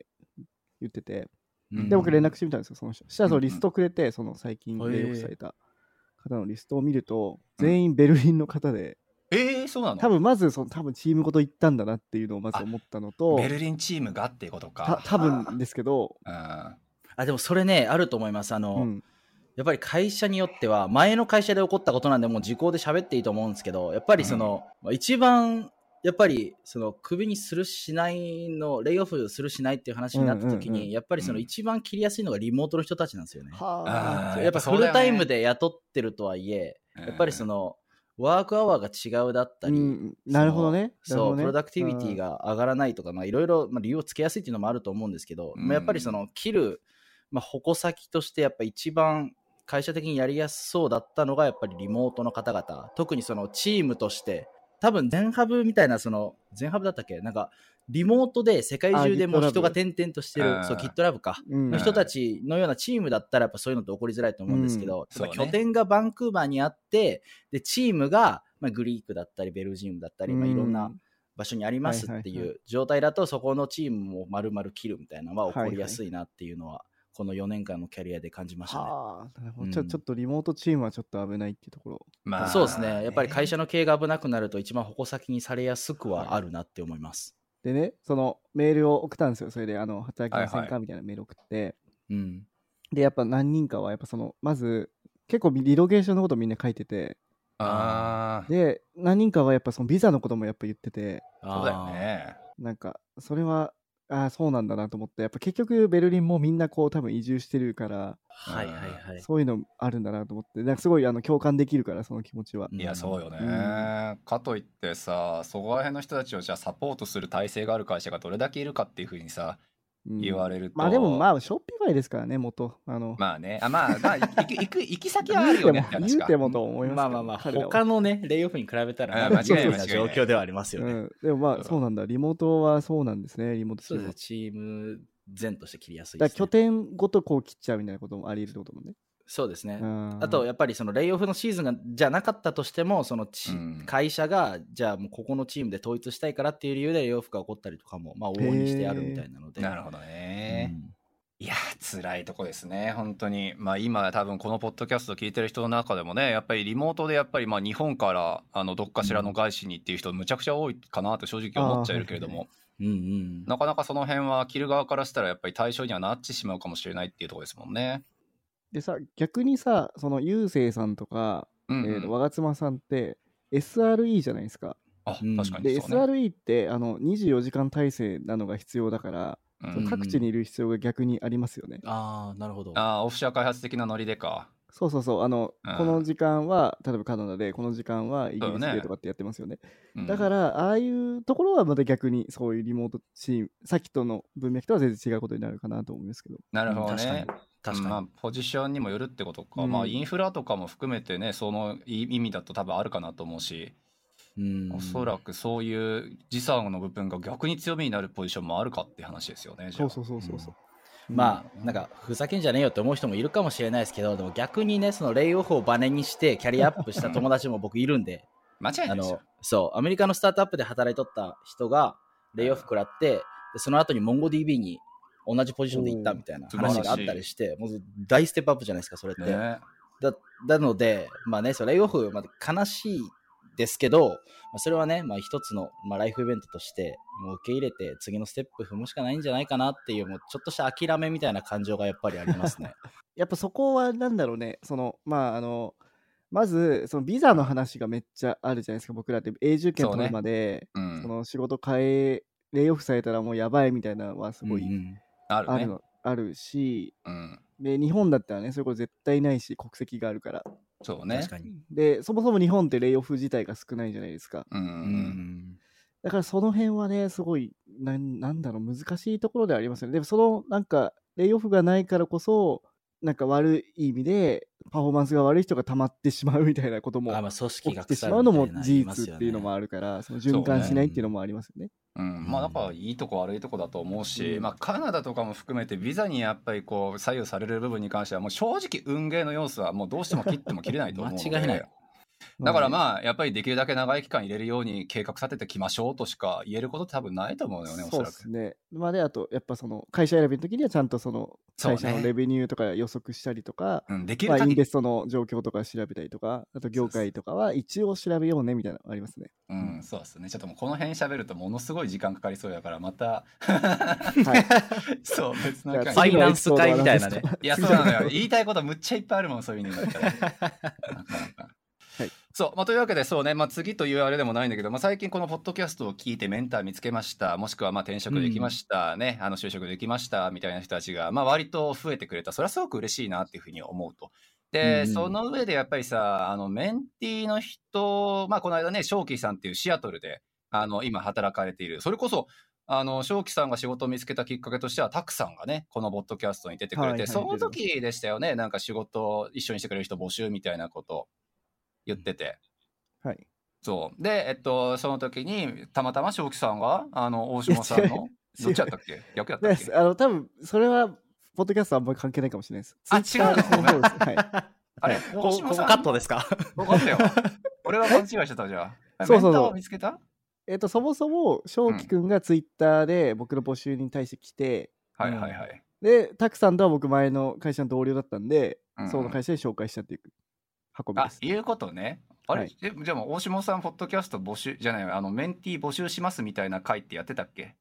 言ってて、うんで、僕連絡してみたんですよ、その人。したらそのうんうんリストくれて、その最近レイオフされた方のリストを見ると、全員ベルリンの方で、ええそうなの？多分まずその多分チームごと行ったんだなっていうのをまず思ったのと、ベルリンチームがっていうことたか。多分ですけど、うん。あでもそれねあると思いますあの、うん、やっぱり会社によっては前の会社で起こったことなんでもう時効で喋っていいと思うんですけどやっぱりその、まあ一番やっぱりそのクビにするしないのレイオフするしないっていう話になった時に、うんうんうんやっぱりその一番切りやすいのがリモートの人たちなんですよね。はあ。ーやっぱフルタイムで雇ってるとはいえ、やっぱりその、のワークアワーが違うだったり、うん、なるほどね。なるほそう、プロダクティビティが上がらないとか、まあいろいろまあ理由をつけやすいっていうのもあると思うんですけど、うん。まあ、やっぱりその切る、まあ、矛先としてやっぱ一番会社的にやりやすそうだったのがやっぱりリモートの方々、特にそのチームとして、多分全ハブみたいなその全ハブだったっけ？なんかリモートで世界中でもうあ人が転々としてる、うんそう GitLab か。うん。の人たちのようなチームだったらやっぱそういうのって起こりづらいと思うんですけど、うん。拠点がバンクーバーにあってでチームが、まあ、グリークだったりベルジウムだったり、まあ、いろんな場所にありますっていう状態だとそこのチームも丸々切るみたいなのは起こりやすいなっていうのはこの4年間のキャリアで感じましたね。はあ、なるほど。うんちょちょっとリモートチームはちょっと危ないっていうところ。まあそうですねやっぱり会社の経営が危なくなると一番矛先にされやすくはあるなって思います。でね、そのメールを送ったんですよ。それで、あの、働きませんはいはかみたいなメール送って。うん、で、やっぱ何人かは、やっぱその、まず、結構リロケーションのことみんな書いてて、ああ、で、何人かはやっぱそのビザのこともやっぱ言ってて、そうだよね。なんか、それは、ああ、そうなんだなと思って、やっぱ結局ベルリンもみんなこう多分移住してるから、はいはいはい。そういうのあるんだなと思って、なんかすごいあの共感できるから、その気持ちは。うんいや、そうよね。うんかといってさ、そこら辺の人たちをじゃあサポートする体制がある会社がどれだけいるかっていうふうにさ、うん言われると。まあでもまあ、ショッピファイですからね、元。あの、まあね、あまあ、まあ、(laughs) 行く行く行き先はあるよねって言う。ても言うてもと思いますけどまあまあまあ、他のね、レイオフに比べたら、あまあ間違いないな状況ではありますよね。うん、でもまあ、そうなんだ。リモートはそうなんですね、リモートチームはそうですね、チーム全として切りやすいです、だから拠ね。点ごとこう切っちゃうみたいなこともあり得るってこともね。そうですね。うんあと、やっぱりそのレイオフのシーズンがじゃなかったとしても、そのち、うん会社が、じゃあもうここのチームで統一したいからっていう理由でレイオフが起こったりとかも、まあ、往々にしてあるみたいなので。なるほどね。うんいやー辛いとこですね本当にまあ今多分このポッドキャスト聞いてる人の中でもねやっぱりリモートでやっぱりまあ日本からあのどっかしらの外資にっていう人むちゃくちゃ多いかなと正直思っちゃえるけれども、うんうん。なかなかその辺は切る側からしたらやっぱり対象にはなってしまうかもしれないっていうところですもんね。でさ、逆にさ、その、ゆうせいさんとか、うんうんえーと我妻さんって、SRE じゃないですか。あうんで、確かにそうね。SRE って、あの、24時間体制なのが必要だから、うん各地にいる必要が逆にありますよね。ああ、なるほど。あーオフィシャル開発的なノリでか。そうそうそう、あの、うんこの時間は、例えばカナダで、この時間はイギリスでとかってやってますよね。うんだから、ああいうところはまた逆にそういうリモートチーム、さっきとの文脈とは全然違うことになるかなと思いますけど。なるほど確かにね。確かに。まあ、ポジションにもよるってことか、うん。まあインフラとかも含めてねその意味だと多分あるかなと思うし、うん。おそらくそういう時差の部分が逆に強みになるポジションもあるかって話ですよねそうそうそうそうそう。うん。まあ、なんか、ふざけんじゃねえよって思う人もいるかもしれないですけど、でも逆にね、そのレイオフをバネにしてキャリアアップした友達も僕いるんで、(laughs) 間違いなあいですよ。の、そう、アメリカのスタートアップで働いとった人が、レイオフ食らって、でその後に MongoDB に同じポジションで行ったみたいな話があったりして、もう大ステップアップじゃないですか、それって。ね。だなので、まあね、それレイオフ、まあ、悲しいですけど、まあ、それはね、まあ、一つの、まあ、ライフイベントとして、もう受け入れて、次のステップ踏むしかないんじゃないかなっていう、もうちょっとした諦めみたいな感情がやっぱりありますね。(laughs) やっぱそこはなんだろうね、その、まあ、あの、まず、そのビザの話がめっちゃあるじゃないですか、僕らって。永住権取るまで、うそ,、ん。の仕事変え、レイオフされたらもうやばいみたいなのはすごいうんうんあるねあるの、あるし、うんで、日本だったらね、そういうこと絶対ないし、国籍があるから。そうね確かに。で、そもそも日本ってレイオフ自体が少ないじゃないですか。うんだからその辺はね、すごい、なんなんだろう、難しいところではありますよね。でもその、なんか、レイオフがないからこそ、なんか悪い意味で、パフォーマンスが悪い人が溜まってしまうみたいなこともあまあ組織起きてしまうのも事実っていうのもあるから、その循環しないっていうのもありますよね。うん、まあだからいいとこ悪いとこだと思うし、うん。まあカナダとかも含めてビザにやっぱりこう左右される部分に関してはもう正直運ゲーの要素はもうどうしても切っても切れないと思うので。(laughs) 間違いないだからまあやっぱりできるだけ長い期間入れるように計画立ててきましょうとしか言えることって多分ないと思うのよねおそそうらくですね。まあで、あと、やっぱその、会社選びの時にはちゃんとその、そうね。会社のレベニューとか予測したりとか、うん、できまあ、インベストの状況とか調べたりとか、あと業界とかは一応調べようねみたいなのありますね。うん、そうですね。ちょっともうこの辺喋るとものすごい時間かかりそうだからまた (laughs) はい。(laughs) そう別のファイナンス会みたいなね。いやそうなのよ。言いたいことむっちゃいっぱいあるもんそういう意味になったら。(laughs) なかなか。はいそう、まあ、というわけで、そうね、まあ、次というあれでもないんだけど、まあ、最近このポッドキャストを聞いてメンター見つけました、もしくはまあ転職できました、ね、あの就職できました。みたいな人たちが、まあ、割と増えてくれた、それはすごく嬉しいなっていうふうに思うと。で、うんその上でやっぱりさ、あのメンティーの人、まあ、この間ね、正輝さんっていうシアトルで、あの今働かれている、それこそ、あの正輝さんが仕事を見つけたきっかけとしては、タクさんがね、このポッドキャストに出てくれて、はいはいその時でしたよね、なんか仕事を一緒にしてくれる人募集みたいなこと。を言ってて。はい。そう。で、えっと、その時に、たまたま正輝さんが、あの、大島さんの、どっちだったっけ？逆だったっでけあの、多分それは、ポッドキャストはあんまり関係ないかもしれないです。あ違うの？ですねそうです。はい。あれ？こ大島さカットですか？分かったよ。(laughs) 俺は勘違いしてたじゃん。そうそうそうメンターを見つけた？えっと、そもそも、翔輝くんがツイッターで僕の募集に対して来て、はいはいはい。で、タクさんとは僕前の会社の同僚だったんで、うんうんその会社で紹介したっていう運びあで、す。いうことね。あれ、はいえじゃあもう大島さん、ポッドキャスト募集、じゃない？あの、メンティー募集しますみたいな回ってやってたっけ？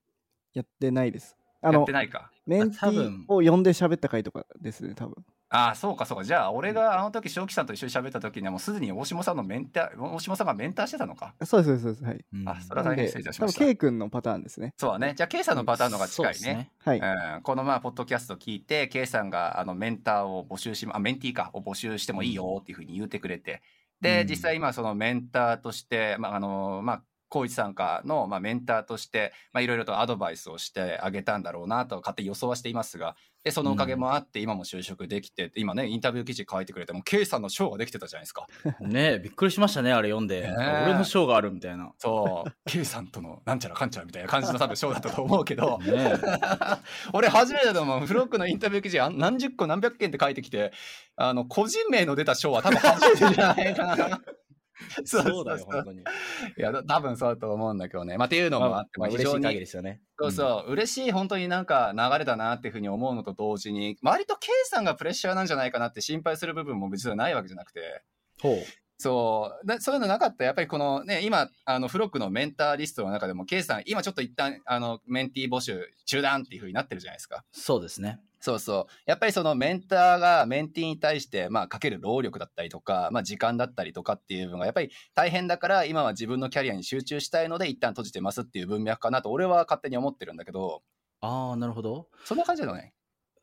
やってないです。あのやって、ないか。メンティ多分を呼んで喋った回とかですね、多分。ああ、そうかそうか。じゃあ、俺があの時、正輝さんと一緒に喋った時にはもうすでに大島さんのメンター、大島さんがメンターしてたのか。そうです、そうです、はい。うんあそれは大変失礼いたしました多分、K 君のパターンですね。そうだね。じゃあ、K さんのパターンの方が近いね。ね。はい。うん、このまあポッドキャスト聞いて K さんがあのメンターを募集しあメンティーかを募集してもいいよっていうふうに言ってくれてで、うん実際今そのメンターとしてまああのまあ光一さんかの、まあ、メンターとしてまあいろいろとアドバイスをしてあげたんだろうなと勝手に予想はしていますがでそのおかげもあって今も就職できて、今ねインタビュー記事書いてくれても K さんの賞ができてたじゃないですか。ねえびっくりしましたね、あれ読んで。俺の賞があるみたいな。そう。K さんとのなんちゃらかんちゃらみたいな感じの多分賞だったと思うけど。(laughs) 俺初めてだと思うフロックのインタビュー記事あん何十個何百件って書いてきてあの個人名の出た賞は多分初めてじゃないかな (laughs) そうだよ、本当に。いやだ多分そうだと思うんだけどねまあっていうのもあまあって、まあ、非嬉しいですよね。そうそう、嬉しい本当になんか流れだなっていうふうに思うのと同時に割と K さんがプレッシャーなんじゃないかなって心配する部分も実はないわけじゃなくてほう。そうだそういうのなかったやっぱりこのね今あのフロックのメンターリストの中でも K さん今ちょっと一旦あのメンティー募集中断っていうふうになってるじゃないですかそうですね。そうそう。やっぱりそのメンターがメンティーに対してまあかける労力だったりとか、まあ、時間だったりとかっていうのがやっぱり大変だから今は自分のキャリアに集中したいので一旦閉じてますっていう文脈かなと俺は勝手に思ってるんだけど。ああ、なるほど。そんな感じじゃない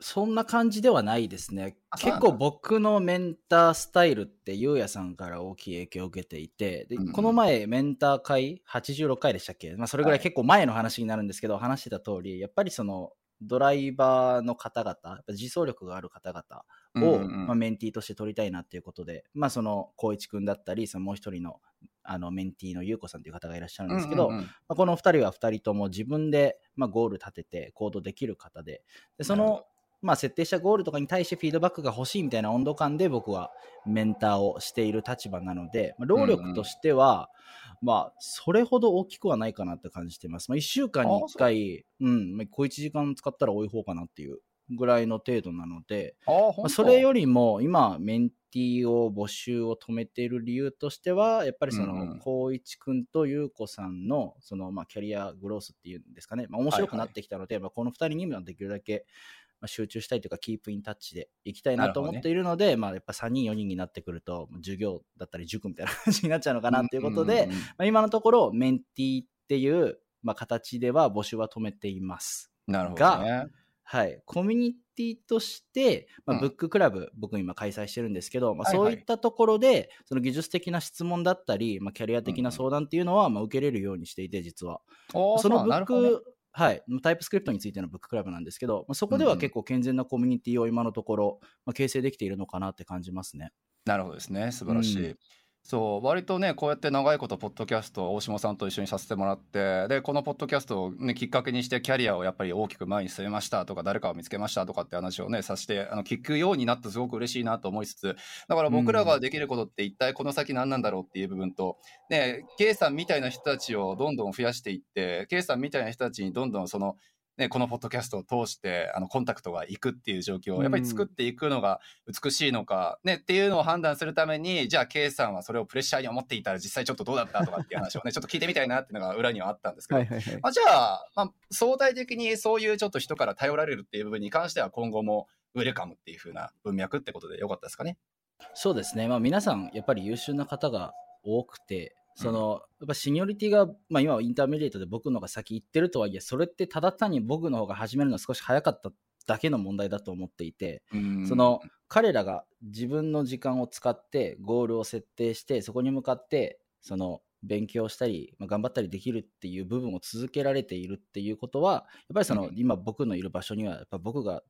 そんな感じではないですね。結構僕のメンタースタイルって、ゆうやさんから大きい影響を受けていて、でうんうん。この前、メンター会、86回でしたっけ、まあ、それぐらいはい。結構前の話になるんですけど、話してた通り、やっぱりその、ドライバーの方々、自走力がある方々を、うんうんうん。まあ、メンティーとして取りたいなっていうことで、まあ、その、光一くんだったり、そのもう一人の、あの、メンティーのゆうこさんという方がいらっしゃるんですけど、うんうんうん。まあ、この2人は2人とも自分で、まあ、ゴール立てて行動できる方ででその、まあ、設定したゴールとかに対してフィードバックが欲しいみたいな温度感で僕はメンターをしている立場なので、まあ、労力としては、まあ、それほど大きくはないかなって感じてます。まあ、1週間に1回、うん、まあ小1時間使ったら多い方かなっていうぐらいの程度なので、まあ、それよりも今メンティーを募集を止めている理由としてはやっぱりその光一くんと優子さんのそのまあキャリアグロースっていうんですかね、まあ、面白くなってきたので、まあ、この2人にもできるだけまあ集中したいというかキープインタッチでいきたいなと思っているのでまあ、やっぱ3人4人になってくると授業だったり塾みたいな感じになっちゃうのかなということで、んんんまあ、今のところメンティーっていうまあ形では募集は止めています。なるほどね。はい、コミュニティとして、まあ、うん。ブッククラブ、僕今開催してるんですけど、まあ、はいはい。そういったところで、その技術的な質問だったり、まあ、キャリア的な相談っていうのは、まあ、受けれるようにしていて、実は。そのブック、はい、タイプスクリプトについてのブッククラブなんですけど、まあ、そこでは結構健全なコミュニティを今のところ、まあ、形成できているのかなって感じますね。なるほどですね。素晴らしい、うんそう割とねこうやって長いことポッドキャストを大島さんと一緒にさせてもらってでこのポッドキャストを、ね、きっかけにしてキャリアをやっぱり大きく前に進めましたとか誰かを見つけましたとかって話をねさせてあの聞くようになってすごく嬉しいなと思いつつだから僕らができることって一体この先何なんだろうっていう部分と、ね、K さんみたいな人たちをどんどん増やしていって K さんみたいな人たちにどんどんそのね、このポッドキャストを通してあのコンタクトがいくっていう状況をやっぱり作っていくのが美しいのか、ね、っていうのを判断するためにじゃあ K さんはそれをプレッシャーに思っていたら実際ちょっとどうだったとかっていう話をね (laughs) ちょっと聞いてみたいなっていうのが裏にはあったんですけど、はいはいはい。まあ、じゃあ、まあ、相対的にそういうちょっと人から頼られるっていう部分に関しては今後もウェルカムっていう風な文脈ってことでよかったですかね？そうですね、まあ、皆さん、やっぱり優秀な方が多くて、その、やっぱシニョリティが、まあ今はインターメディエートで僕の方が先行ってるとはいえ、それってただ単に僕の方が始めるのが少し早かっただけの問題だと思っていて、うん。その彼らが自分の時間を使ってゴールを設定してそこに向かってその勉強したり、まあ、頑張ったりできるっていう部分を続けられているっていうことはやっぱりその、うん。今僕のいる場所にはやっぱ僕が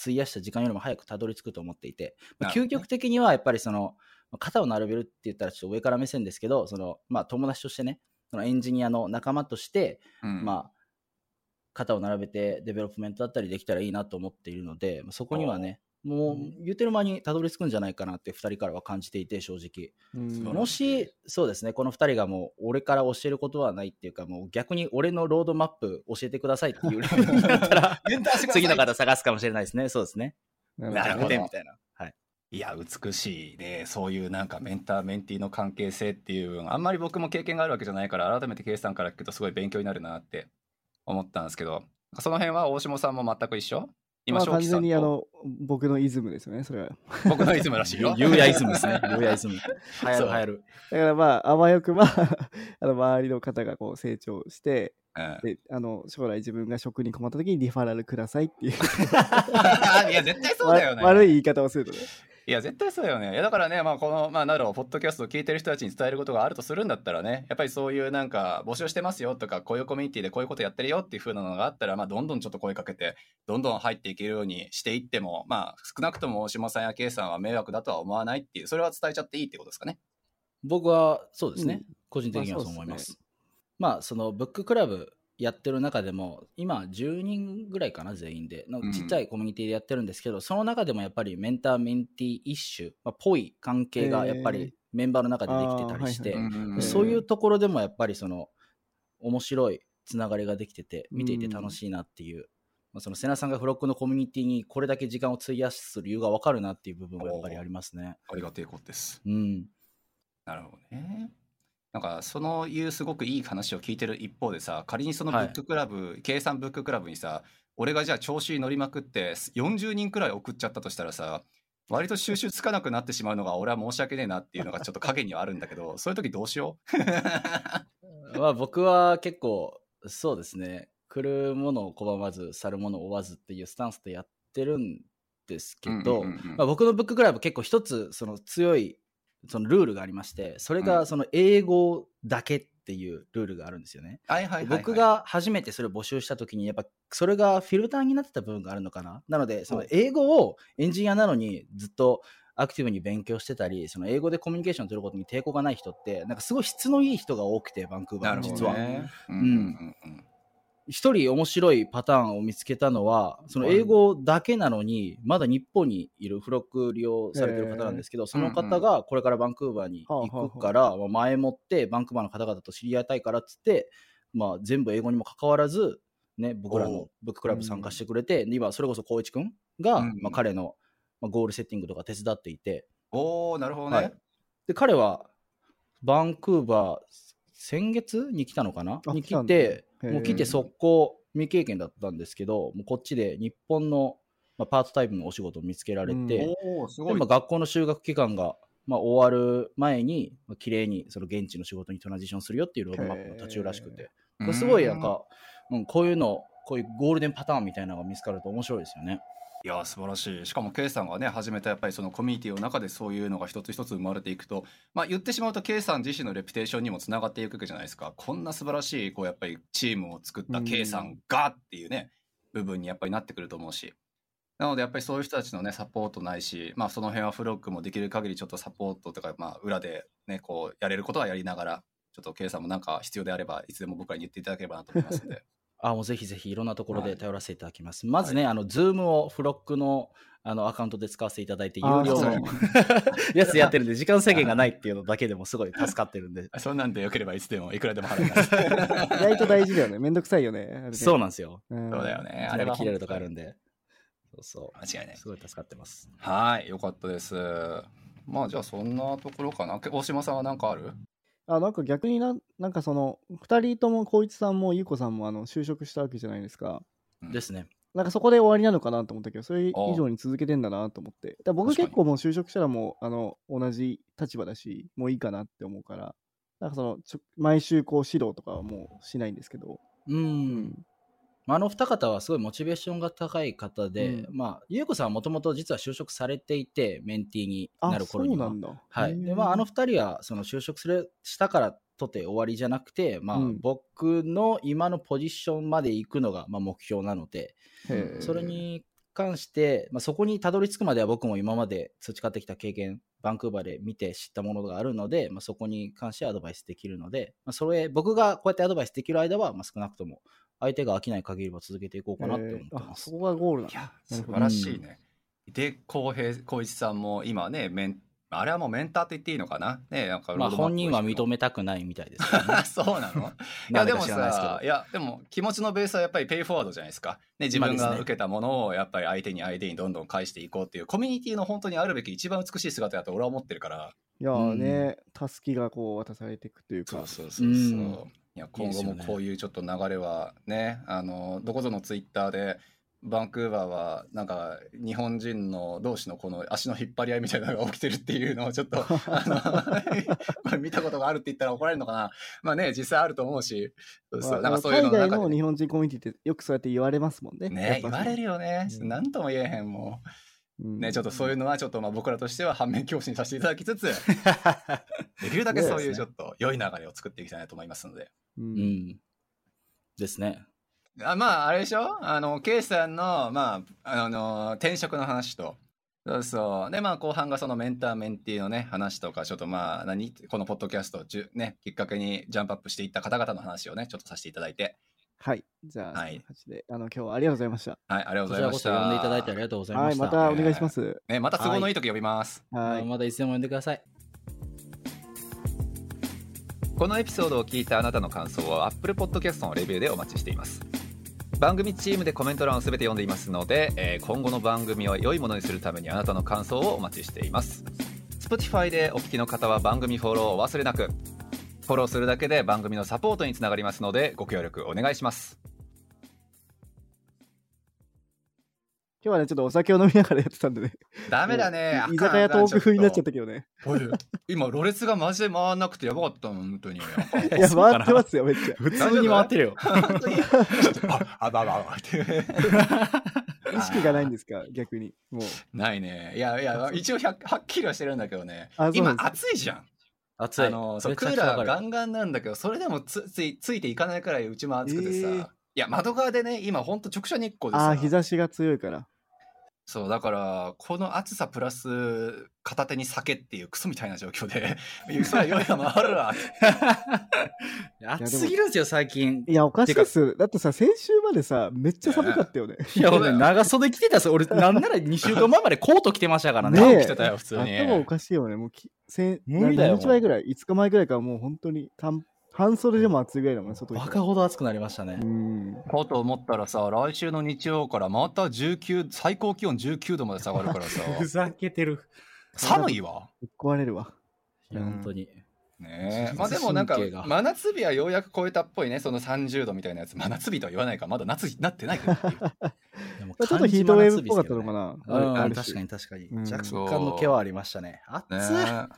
費やした時間よりも早くたどり着くと思っていて、まあ究極的にはやっぱりそのまあ肩を並べるって言ったらちょっと上から目線ですけどその、まあ、友達としてねそのエンジニアの仲間として、うんまあ、肩を並べて development だったりできたらいいなと思っているので、まあそこにはね、もう言ってる間にたどり着くんじゃないかなって2人からは感じていて、正直。もし、そうですね、この2人がもう俺から教えることはないっていうか、もう逆に俺のロードマップ教えてくださいっていう (laughs) レベルになったら、次の方探すかもしれないですね。そうですね。ななるほどみたいな。はい。いや美しいねそういうなんかメンターメンティーの関係性っていうあんまり僕も経験があるわけじゃないから改めてケイさんから聞くとすごい勉強になるなって思ったんですけどその辺は大下さんも全く一緒？今まあ、完全にあの僕のイズムですよね、それは。僕のイズムらしいよゆうやイズムですね。ゆうやイズム。流行そうる流行る。だからまあ、あわよくば (laughs) あの周りの方がこう成長して、うんであの将来自分が職に困った時にリファラルくださいっていう (laughs) いや絶対そうだよねわ悪い言い方をするとね。いや絶対そうだよね。いやだからねまあこのまあなるポッドキャストを聞いてる人たちに伝えることがあるとするんだったらねやっぱりそういうなんか募集してますよとかこういうコミュニティでこういうことやってるよっていう風なのがあったらまあどんどんちょっと声かけてどんどん入っていけるようにしていってもまあ少なくとも大島さんや K さんは迷惑だとは思わないっていうそれは伝えちゃっていいってことですかね。僕はそうですね、うん。個人的にはまあそう思います。まあそのブッククラブやってる中でも今10人ぐらいかな全員で。のうん。ちっちゃいコミュニティでやってるんですけど、その中でもやっぱりメンターメンティー一種、まあ、ぽい関係がやっぱりメンバーの中でできてたりして、そういうところでもやっぱりその面白いつながりができてて見ていて楽しいなっていう、まあ、その瀬名さんがフロックのコミュニティにこれだけ時間を費やす理由が分かるなっていう部分がやっぱりありますね。ありがてえことです。うん、なるほどね。なんかそのいうすごくいい話を聞いてる一方でさ仮にそのブッククラブ、計算ブッククラブにさ俺がじゃあ調子に乗りまくって40人くらい送っちゃったとしたらさ割と収集つかなくなってしまうのが俺は申し訳ねえなっていうのがちょっと影にはあるんだけど (laughs) そういう時どうしよう？(laughs) まあ僕は結構そうですね来るものを拒まず去るものを追わずっていうスタンスでやってるんですけど、僕のブッククラブ結構一つその強いそのルールがありましてそれうん。がその英語だけっていうルールがあるんですよね。はいはいはいはい。僕が初めてそれを募集した時にやっぱそれがフィルターになってた部分があるのかな？なのでその英語をエンジニアなのにずっとアクティブに勉強してたりその英語でコミュニケーションを取ることに抵抗がない人ってなんかすごい質のいい人が多くてバンクーバーの実は。どね。うんうんうん。うん一人面白いパターンを見つけたのは、その英語だけなのに、まだ日本にいるフロック利用されてる方なんですけど、その方がこれからバンクーバーに行くから、まあ前もってバンクーバーの方々と知り合いたいからっつって、まあ全部英語にもかかわらず、ね、僕らのブッククラブ参加してくれて、で今それこそ光一くんが、うん。まあ彼のまあゴールセッティングとか手伝っていて、おーなるほどね、はい。で彼はバンクーバー先月に来たのかな？に来てもう来て速攻未経験だったんですけどもうこっちで日本の、まあ、パートタイムのお仕事を見つけられて、うん。学校の修学期間が、まあ、終わる前に、まあ綺麗にその現地の仕事にトランジションするよっていうロードマップの途中らしくて。すごいなんか、うん、こういうのこういうゴールデンパターンみたいなのが見つかると面白いですよね。いや素晴らしい。しかも K さんがね始めたやっぱりそのコミュニティの中でそういうのが一つ一つ生まれていくとまあ言ってしまうと K さん自身のレピュテーションにもつながっていくわけじゃないですか。こんな素晴らしいこうやっぱりチームを作ったうん。K さんがっていうね部分にやっぱりなってくると思うし。なのでやっぱりそういう人たちのねサポートないしまあその辺はフロックもできる限りちょっとサポートとかまあ裏でねこうやれることはやりながらちょっと K さんもなんか必要であればいつでも僕らに言っていただければなと思いますのであもうぜひぜひいろんなところはいで頼らせていただきます。まずね、あの、ズームをフロックのあのアカウントで使わせていただいて、有料の (laughs) やつやってるんで、時間制限がないっていうのだけでもすごい助かってるんで。(laughs) そんなんでよければいつでもいくらでも払います (laughs) 意外と大事だよね。めんどくさいよね。そうなんですよ。うんそうだよね。あれは切れるとかあるんで。そうそ。間違いうない。すごい助かってます。はい、よかったです。まあじゃあそんなところかな。け大島さんは何かある？あなんか逆にななんかその2人とも光一さんもゆうこさんもあの就職したわけじゃないですか。うんですね。なんかそこで終わりなのかなと思ったけど、それ以上に続けてんだなと思って。だから僕結構もう就職したらもう、あの、同じ立場だし、もういいかなって思うから、なんかその、ちょ毎週こう指導とかはもうしないんですけど、うん。まあ、あの二方はすごいモチベーションが高い方で、うんまあ、ゆうこさんはもともと実は就職されていて、メンティーにあ、なる頃には。そうなんだ。はい。で、まあ、あの二人は、その就職する、したからとて終わりじゃなくて、まあ、うん僕の今のポジションまで行くのが、まあ、目標なので、それに関して、まあ、そこにたどり着くまでは僕も今まで培ってきた経験、バンクーバーで見て知ったものがあるので、まあ、そこに関してアドバイスできるので、まあ、それ、僕がこうやってアドバイスできる間は、まあ、少なくとも、相手が飽きない限りは続けていこうかなって思ってます。あそこがゴールなんだ。素晴らしいね。で、浩平、浩一さんも今ね、メン、あれはもうメンターって言っていいのかな？ね、なんかまあ、本人は認めめたくないみたいですけどね。(laughs) そうなの？いやでもさ、いやでも気持ちのベースはやっぱりペイフォワードじゃないですか？ね、自分が受けたものをやっぱり相手に相手にどんどん返していこうっていうコミュニティの本当にあるべき一番美しい姿だと俺は思ってるから。いやうんーね、たすきがこう渡されていくというか、そうそうそうそう。うんいや今後もこういうちょっと流れはね、あのどこぞのツイッターでバンクーバーはなんか日本人の同士のこの足の引っ張り合いみたいなのが起きてるっていうのをちょっと (laughs) あの (laughs) 見たことがあるって言ったら怒られるのかな。まあね実際あると思うしそうそうまあなんかそういうの海外の日本人コミュニティってよくそうやって言われますもんね。やね。言われるよね。うん。何とも言えへんもうんうねちょっとそういうのはちょっとまあ僕らとしては反面教師にさせていただきつつ (laughs) できるだけそういうちょっと良い流れを作っていきたいなと思いますので。ううん。ん。ですね。あまああれでしょ？あの K さんのまああの転職の話と。そう。そうでまあ後半がそのメンターメンティーのね話とかちょっとまあ何？このポッドキャストをじゅねきっかけにジャンプアップしていった方々の話をねちょっとさせていただいてはい。じゃあ、はいそんな感じで、あの、今日はありがとうございました。はいありがとうございましたそ呼んでいただいてありがとうございはい、ました。またお願いします。ねまた都合のいい時呼びます、はい。まだいつでも呼んでください。このエピソードを聞いたあなたの感想は Apple Podcast のレビューでお待ちしています番組チームでコメント欄をすべて読んでいますので、えー今後の番組を良いものにするためにあなたの感想をお待ちしています Spotify でお聞きの方は番組フォローをお忘れなくフォローするだけで番組のサポートにつながりますのでご協力お願いします今日はね、ちょっとお酒を飲みながらやってたんでね。ダメだね居酒屋トーク風になっちゃったけけどね。ど今ろれつがマジで回らなくてやばかったの本当に (laughs) いや、回ってますよ、めっちゃ。普通に回ってるよ。ああばばばって (laughs) 意識がないんですか、逆に。もう。ないねいやいや一応100はっきりはしてるんだけどね今暑いじゃん暑い。あのそクーラーガンガンなんだけどそれでもつついついていかないくらいうちも暑くてさ、えーいや窓側でね今ほんと直射日光でさああ、日差しが強いから。そうだからこの暑さプラス片手に酒っていうクソみたいな状況で (laughs) それは酔 (laughs) いが回るわ暑すぎるんですよ、最近。いや、おかしいっす。だってさ、先週までさ、めっちゃ寒かったよね。いや、俺、長袖着てたっす。俺、なんなら2週間前までコート着てましたからね。ねえ起きてたよ普通に頭おかしいよね。もうき、せ無理だよ何日前ぐらい ?5 日前ぐらいからもう本当に短半袖でも暑いぐらいだもんね、外に。バカほど暑くなりましたねう。ん。かと思ったらさ来週の日曜からまた19最高気温19度まで下がるからさ (laughs) ふざけてる。寒いわぶっ壊れるわ。いや、本当に。ねえまあでもなんか神経が真夏日はようやく超えたっぽいねその30度みたいなやつ真夏日とは言わないからまだ夏になってないからっていう (laughs) でもちょっとヒートウェーブっぽかったのかな。うん、ある確かに確かに。うん若干の毛はありましたね。暑い。ね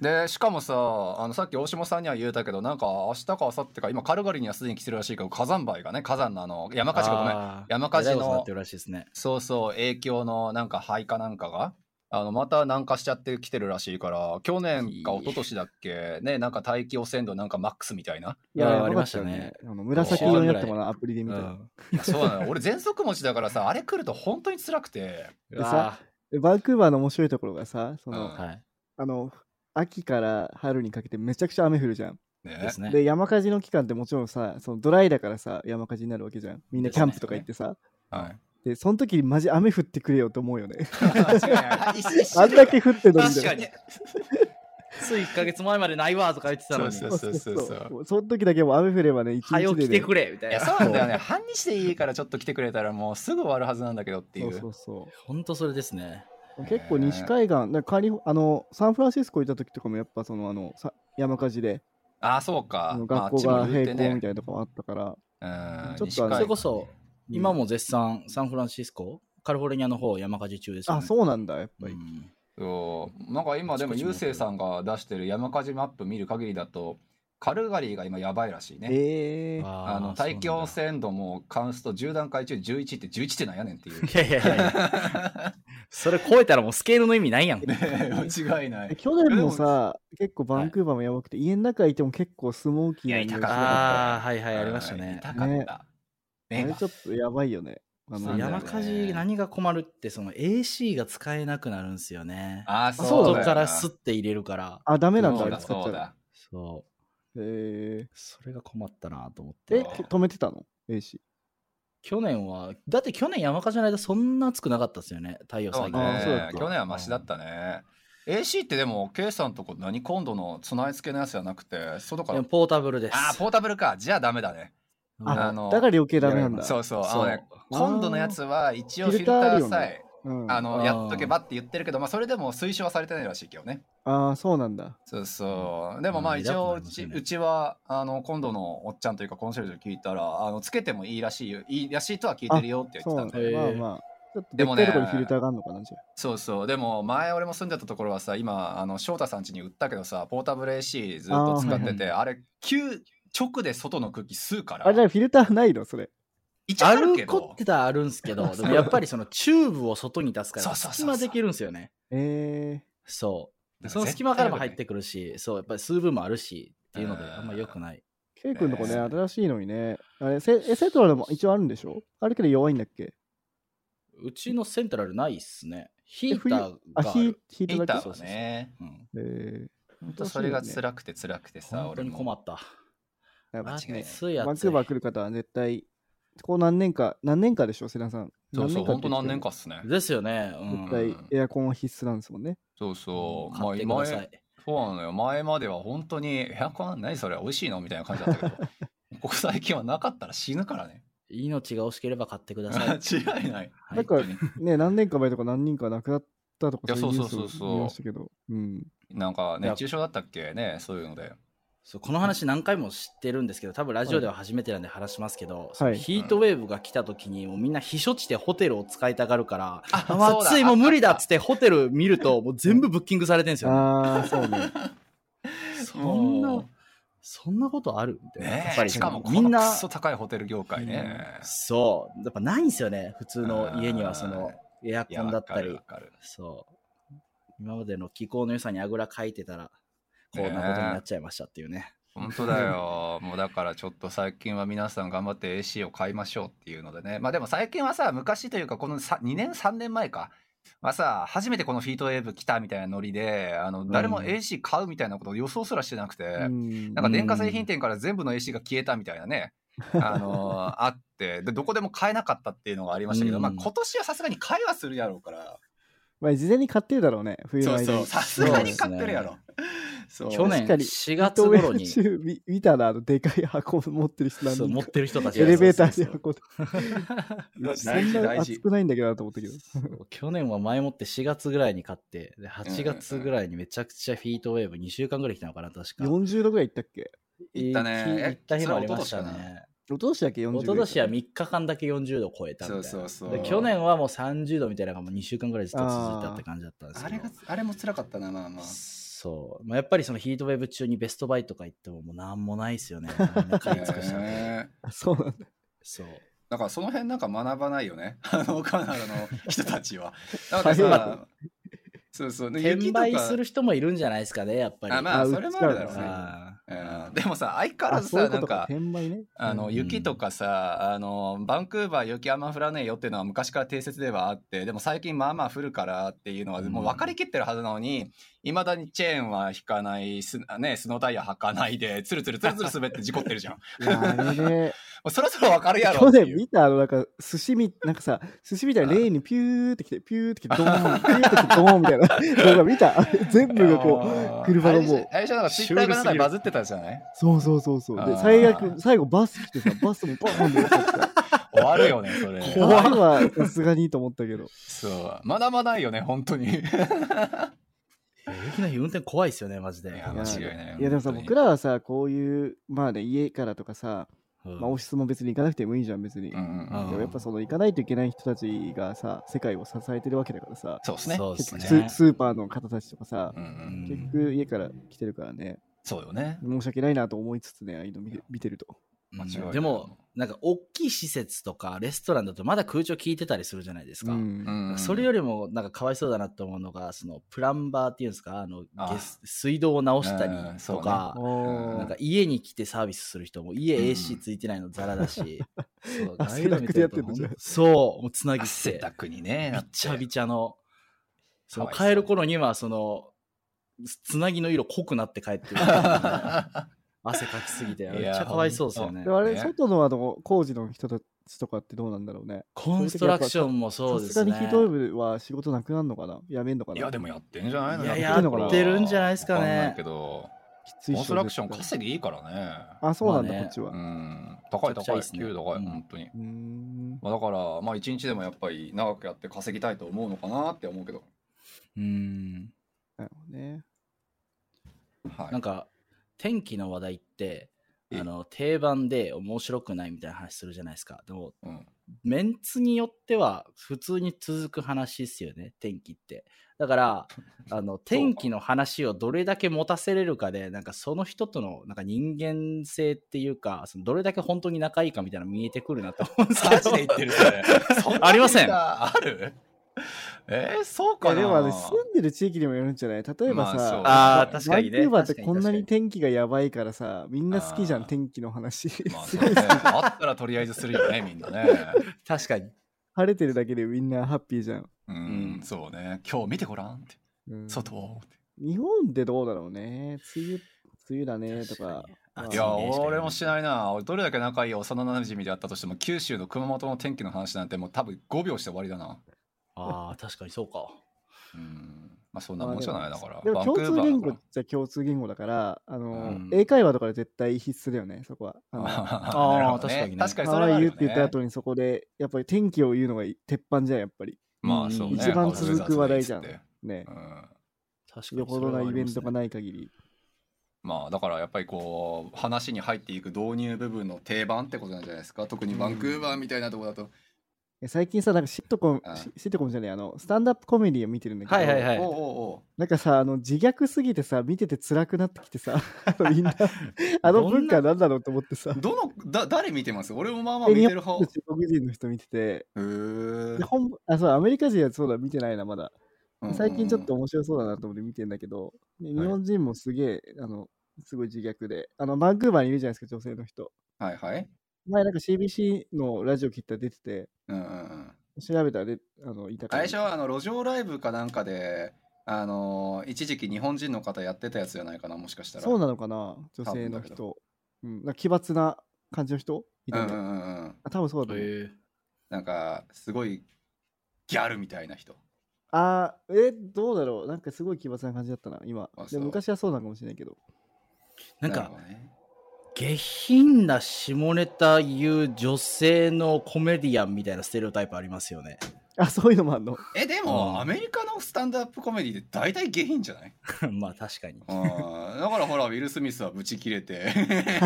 でしかもさあのさっき大下さんには言うたけどなんか明日か明後日か今カルガリーにはすでに来てるらしいけど火山灰がね火山のあの山火事がごめん。山火事のえらいことになってるらしいですね。そうそう影響のなんか灰かなんかがあのまた南下しちゃってきてるらしいから去年か一昨年だっけねなんか大気汚染度なんかマックスみたいな、いや、ありましたたね。ね。あの紫色になったもの、アプリで見たら。うん。いやそうなの。よ俺喘息持ちだからさあれ来ると本当に辛くて、でさでバンクーバーの面白いところがさ、その、うん。はい。あの、秋から春にかけてめちゃくちゃ雨降るじゃん。ねですね。で、山火事の期間ってもちろんさ、そのドライだからさ、山火事になるわけじゃん。みんなキャンプとか行ってさ。はいで、その時にマジ雨降ってくれよと思うよね。あんだけ降ってんのに確かについ1ヶ月前までないわとか言ってたのに。そうそうそうそうその時だけもう雨降ればね、一はよ日で、ね。来てくれみたいな。いやそうなんだよね半日でいいからちょっと来てくれたらもうすぐ終わるはずなんだけどっていそううそうそ本当それですね。う。結構西海岸、なんかカリフあの、サンフランシスコ行った時とかもやっぱその、あの、さ山火事で、ああそうあか学校が閉校みたいなとこあったから、うんちょっとそれこそ、今も絶賛サンフランシスコ、カリフォルニアの方山火事中ですよね。あ、そうなんだ、やっぱり。うん。そう。なんか今でもゆうせいさんが出してる山火事マップ見る限りだとカルガリーが今やばいらしいね。えーあの大気汚染度もカウンスト10段階中11って11ってなんやねんっていう。いやいやいやそれ超えたらもうスケールの意味ないやん。ね間違いない。去年もさ、結構バンクーバーもやばくて、家の中いても結構スモーキーな痛かったああ、はいはい、ありましたね。痛かった。ねあれちょっとやばいよね。山火事何が困るってその AC が使えなくなるんですよね。あーそう外だよなからスッて入れるから。あ、ダメなんだ、あそうだ。そうだ。そう。えそれが困ったなと思っえ、て。止めてたの ?AC。去年は、だって去年山火事の間そんな暑くなかったですよね。太陽最近。あそうだっ。たね去年はマシだったね。AC ってでも、K さんとこ何今度の備え付けのやつじゃなくて、外からでも。ポータブルです。あー、ポータブルか。じゃあダメだね。ああのだから余計ダメなんだ。そうそう。あそうのね、今度のやつは一応フィルターさえ、うん、ああの、うんやっとけばって言ってるけど、まあ、それでも推奨はされてないらしいけどね。あー、そうなんだ。そうそう。でもまあうん一応うち、うちは、あの、今度のおっちゃんというかコンシェルジュ聞いたら、あの、つけてもいいらしいよ。いいらしいとは聞いてるよって言ってたんそうで。まあまあ。ちょっとでもねでっかいところにフィルターがあるのかな、じゃあ。そうそう。でも前俺も住んでたところはさ、今、あの、翔太さん家に売ったけどさ、ポータブル AC ずっと使ってて、あ,、れ、急、直で外の空気吸うから。あれ、じゃあフィルターないのそれ。一応ああるけどるこっ。てたらあるんですけど、(laughs) でもやっぱりそのチューブを外に出すから、そうそうそうそう隙間できるんですよね。えそう。その隙間からも入っ絶てくるし、そう、やっぱり数分もあるし、っていうので、うんあんま良くない。ー、ケイ君のとこね、ね新しいのにね。あれ、セエセトラでも一応あるんでしょ？あるけど弱いんだっけ？うちのセントラルないっすね。ヒえーターあ、がある。ヒーヒヒータートだけ？ーはね。うんえ本当それが辛くて辛くてさ、本当に俺も。困った。ー、やっぱ間違いない。バンクーバー来る方は絶対、こう何年か、何年かでしょ、セナさん。そうそう、か本当何年かっすね。ですよね。うん絶対エアコンは必須なんですもんね。そうそう。まあ買ってくださ前、い。そうなのよ。前までは本当に、エアコン何それ美味しいの？みたいな感じだったけど、(laughs) ここ最近はなかったら死ぬからね。命が惜しければ買ってください。(laughs) 間違いない。はいなんかね、何年か前とか何人か亡くなったとかそういうニューそうそうそうそうスを見ましたけど。うん。なんか熱中症だったっけね、そういうので。そうこの話何回も知ってるんですけど多分ラジオでは初めてなんで話しますけど、はい。ヒートウェーブが来た時にもうみんな避暑地でホテルを使いたがるから、ああもう暑いもう無理だっつってホテル見るともう全部ブッキングされてるんですよ、ああ、そうね。そんもなそんなことあるみたいな。ねやっぱりしかもこみんなそ高いホテル業界ね。そう。やっぱないんですよね普通の家にはそのエアコンだったり。そう。今までの気候の良さにあぐらかいてたらこんなことになっちゃいましたっていうね本当だよ。(laughs) もうだからちょっと最近は皆さん頑張って AC を買いましょうっていうのでね。まあでも最近はさ、昔というかこのさ2年3年前か。まあさ、初めてこのフィートウェーブ来たみたいなノリで、あの、誰もうん AC 買うみたいなことを予想すらしてなくて、うんなんか電化製品店から全部の AC が消えたみたいなね、(laughs) あのーあってで、どこでも買えなかったっていうのがありましたけど、うんまあ今年はさすがに買えはするやろうから、まあ、事前に買ってるだろうね、冬の間に。そうそう、さすがに買ってるやろ。そう。去年確かに4月頃に。見見たら、あの、でかい箱持ってる人なんそう持ってる人たちエレベーターで箱で。そ大んな事大事熱くないんだけどなと思ったけど。去年は前もって4月ぐらいに買ってで8月ぐらいにめちゃくちゃフィートウェーブ2週間ぐらい来たのかな確か。40度ぐらい行ったっけ？行ったね。行った日もありましたね。一昨年だっけ？40度一昨年は3日間だけ40度超えたみたいな。そうそうそう。で去年はもう30度みたいなのがもう2週間ぐらいずっと続いたって感じだったんですけど。あれも辛かったな、まあまあ。そう、まあ、やっぱりそのヒートウェーブ中にベストバイとか行ってももうなんもないですよね (laughs) みんな買い尽くしたんでねあそうなんだ。そうだからその辺なんか学ばないよね。(laughs) あの、カナダの人たちは。なんかはいさ、そうそう。で転売するる人もいるんじゃないですかねやっぱりあ、まあ、あそれもあるだろうね。あうんでもさ、相変わらあ、ずさ、そういうことかなんか。。あのうん雪とかさ、あのバンクーバー雪あんま降らねえよっていうのは昔から定説ではあってでも最近まあまあ降るからっていうのはうんもう分かりきってるはずなのにいまだにチェーンは引かないス,、ね、スノータイヤ履かないでつるつるつるつる滑って事故ってるじゃん。(laughs) そろそろ分かるやろ去年見たあの、なんか、寿司み、なんかさ、寿司みたいなレーンにピューってきて、ピューってきて、ドーン、ピューってきて、ドーンみたいな (laughs) 動画見た？全部がこう、車がもう、あれじゃなんかツイッターかなんかでバズってたじゃない？そうそうそうそう。で、最悪、最後バス来てさ、バスもボーンって。終わるよねそれ。怖いはさすがにいいと思ったけど。そう。まだまだいよね本当に。い雪の日運転怖いですよねマジでや間違いないいやでもさ、僕らはさ、こういう、まあね、家からとかさ、うんまあ、オフィスも別に行かなくてもいいじゃん、別に。うんうんうんでもやっぱその行かないといけない人たちがさ、世界を支えてるわけだからさ、そうですね。そうで結局すねススーパーの方たちとかさ、うんうん結局家から来てるからね、そうよね。申し訳ないなと思いつつね、ああいうの見て見てると。うん間違いないでも、なんか、大きい施設とか、レストランだとまだ空調効いてたりするじゃないですか。うん。うん。それよりも、なんか、かわいそうだなと思うのが、その、プランバーっていうんですか、あの、水道を直したりうんそうね。とか、おーなんか、家に来てサービスする人も、家うん AC ついてないのザラだし、(laughs) そうあああいう汗だくでやってんの？じゃあほんそう、もうつなぎって、汗だくにね。びっちゃびちゃの、その帰る頃には、その、つなぎの色濃くなって帰ってる。(laughs) 汗かきすぎて、めっちゃかわいそうですよねあれ、ね外のあの工事の人たちとかってどうなんだろうね。コンストラクションもそうですね。さすがにヒートウェーブは仕事なくなるのかな？やめんのかな？いや、でもやってんじゃないのいや、ややってるんじゃないですかねけ。ど、きついっしょコンストラクション稼ぎいいからね。あ、そうなんだ、まあねこっちは。う。うん高い高い。給料高い、うん本当に。まあ、だから、まあ、一日でもやっぱり長くやって稼ぎたいと思うのかなって思うけど。うん。なるほどね。はい。なんか、天気の話題って、えあの、定番で面白くないみたいな話するじゃないですか。でも、うん、メンツによっては普通に続く話ですよね、天気って。だから、(laughs) あの、天気の話をどれだけ持たせれるかで、なんかその人とのなんか人間性っていうか、そのどれだけ本当に仲いいかみたいなの見えてくるなと思うんですけマど。ジで言ってるそ (laughs) ありませんある？(laughs) えー、そうかなでもあれ住んでる地域にもよるんじゃない？例えばさ、まああー確かにねバンクーバーってこんなに天気がやばいからさ、みんな好きじゃん、天気の話。(laughs) まあね。あったらとりあえずするよね、みんなね。確かに。晴れてるだけでみんなハッピーじゃん。うん、うんそうね。今日見てごらんって。うん外をって。日本でどうだろうね。梅雨、梅雨だねとか。いや、俺もしないな。俺どれだけ仲いい幼馴染であったとしても、九州の熊本の天気の話なんてもう多分5秒して終わりだな。ああ、確かにそうか。うん。まあそんなもんじゃない？だから。でも共通言語じゃ共通言語だから、あの、うん英会話とかで絶対必須だよね、そこは。あ。あ確かにね確かにそれはる you よって言ったね。後にそこで、やっぱり天気を言うのが鉄板じゃん、やっぱり。まあそうね。一番続く話題じゃんね。うん確かによほどなイベントがい。ない限り。まあだからやっぱりこう話に入っていく導入部分の定番ってことなんじゃないですか？特にバンクーバーみたいなところだと、え最近さ、なんかシットコムあ、シシットコムじゃない、あの、スタンダップコメディを見てるんだけど、はいはいはい。おうおうおなんかさ、あの、自虐すぎてさ、見てて辛くなってきてさ、あ (laughs) のみんな、あの文化なんだろうと思ってさ。う、どのだ誰見てます？俺もまあまあえ見てる方。日本人中国人の人見てて、へ本あ、そう、アメリカ人はそうだ、見てないな、まだ。うんうんうん。最近ちょっと面白そうだなと思って見てんだけど、で日本人もすげえ、あの、すごい自虐で、あの、バンクーバーにいるじゃないですか、女性の人。はいはい前なんか CBC のラジオ切ったら出てて、うんうんうん。調べたらであのいたから。最初はあの路上ライブかなんかであの一時期日本人の方やってたやつじゃないかなもしかしたら。そうなのかな女性の人。うん、なんか奇抜な感じの人？いたね、うんうんうんうん。あ、多分そうだと思う。へなんかすごいギャルみたいな人。あーえ、どうだろう。なんかすごい奇抜な感じだったな、今。あ。そう。でも昔はそうなのかもしれないけど。なんかるほ、どね下品な下ネタ言う女性のコメディアンみたいなステレオタイプありますよね。あ、そういうのもあんの？えでも、うん。アメリカのスタンドアップコメディって大体下品じゃない？(laughs) まあ確かに。うん。だからほらウィル・スミスはブチ切れて。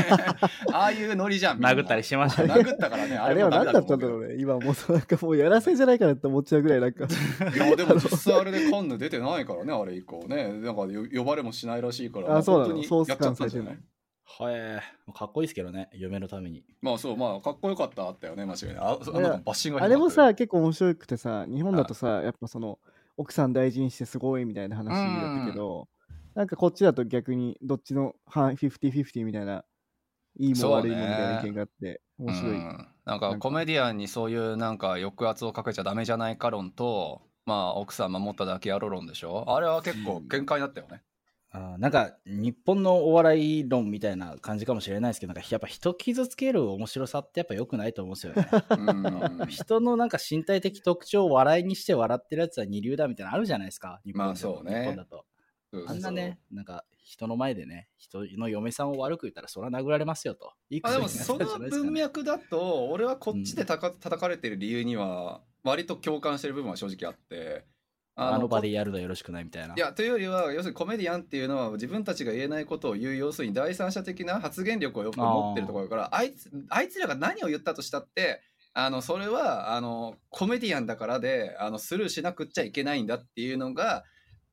(laughs) ああいうノリじゃんみんな。殴ったりしましたね。殴ったからねあれは何だったんだろううね。今もうそうなんかもうやらせじゃないかなって思っちゃうぐらいなんか。いやでも実際あれでカンヌ出てないからねあれ以降ね。なんかよ呼ばれもしないらしいからあそうなの。本当にソースやっちゃったんじゃない？はい。かっこいいですけどね、嫁のために。まあそうまあかっこよかったあったよね間違いない。ああのいやバッシングがあれもさ、結構面白くてさ、日本だとさ、やっぱその、奥さん大事にしてすごいみたいな話だったけど、なんかこっちだと逆にどっちの半50-50みたいな、いいも悪いもみたいな意見があって、面白い。うんなんか。コメディアンにそういうなんか抑圧をかけちゃダメじゃないか論とまあ奥さん守っただけやろ論でしょ。あれは結構喧嘩になったよね、あーなんか日本のお笑い論みたいな感じかもしれないですけど、なんかやっぱ人傷つける面白さってやっぱ良くないと思うんですよね。うん人のなんか身体的特徴を笑いにして笑ってるやつは二流だみたいなのあるじゃないですか。日本まあそうね日本だと。あんなね、なんか人の前でね、人の嫁さんを悪く言ったらそれは殴られますよと。いいあでもその文脈だと俺はこっちでたか叩かれてる理由には割と共感してる部分は正直あってあの場でやるのよろしくないみたいな。いやというよりは要するにコメディアンっていうのは自分たちが言えないことを言う要するに第三者的な発言力をよく持ってるところだからあいつあいつらが何を言ったとしたってあのそれはあのコメディアンだからであのスルーしなくっちゃいけないんだっていうのが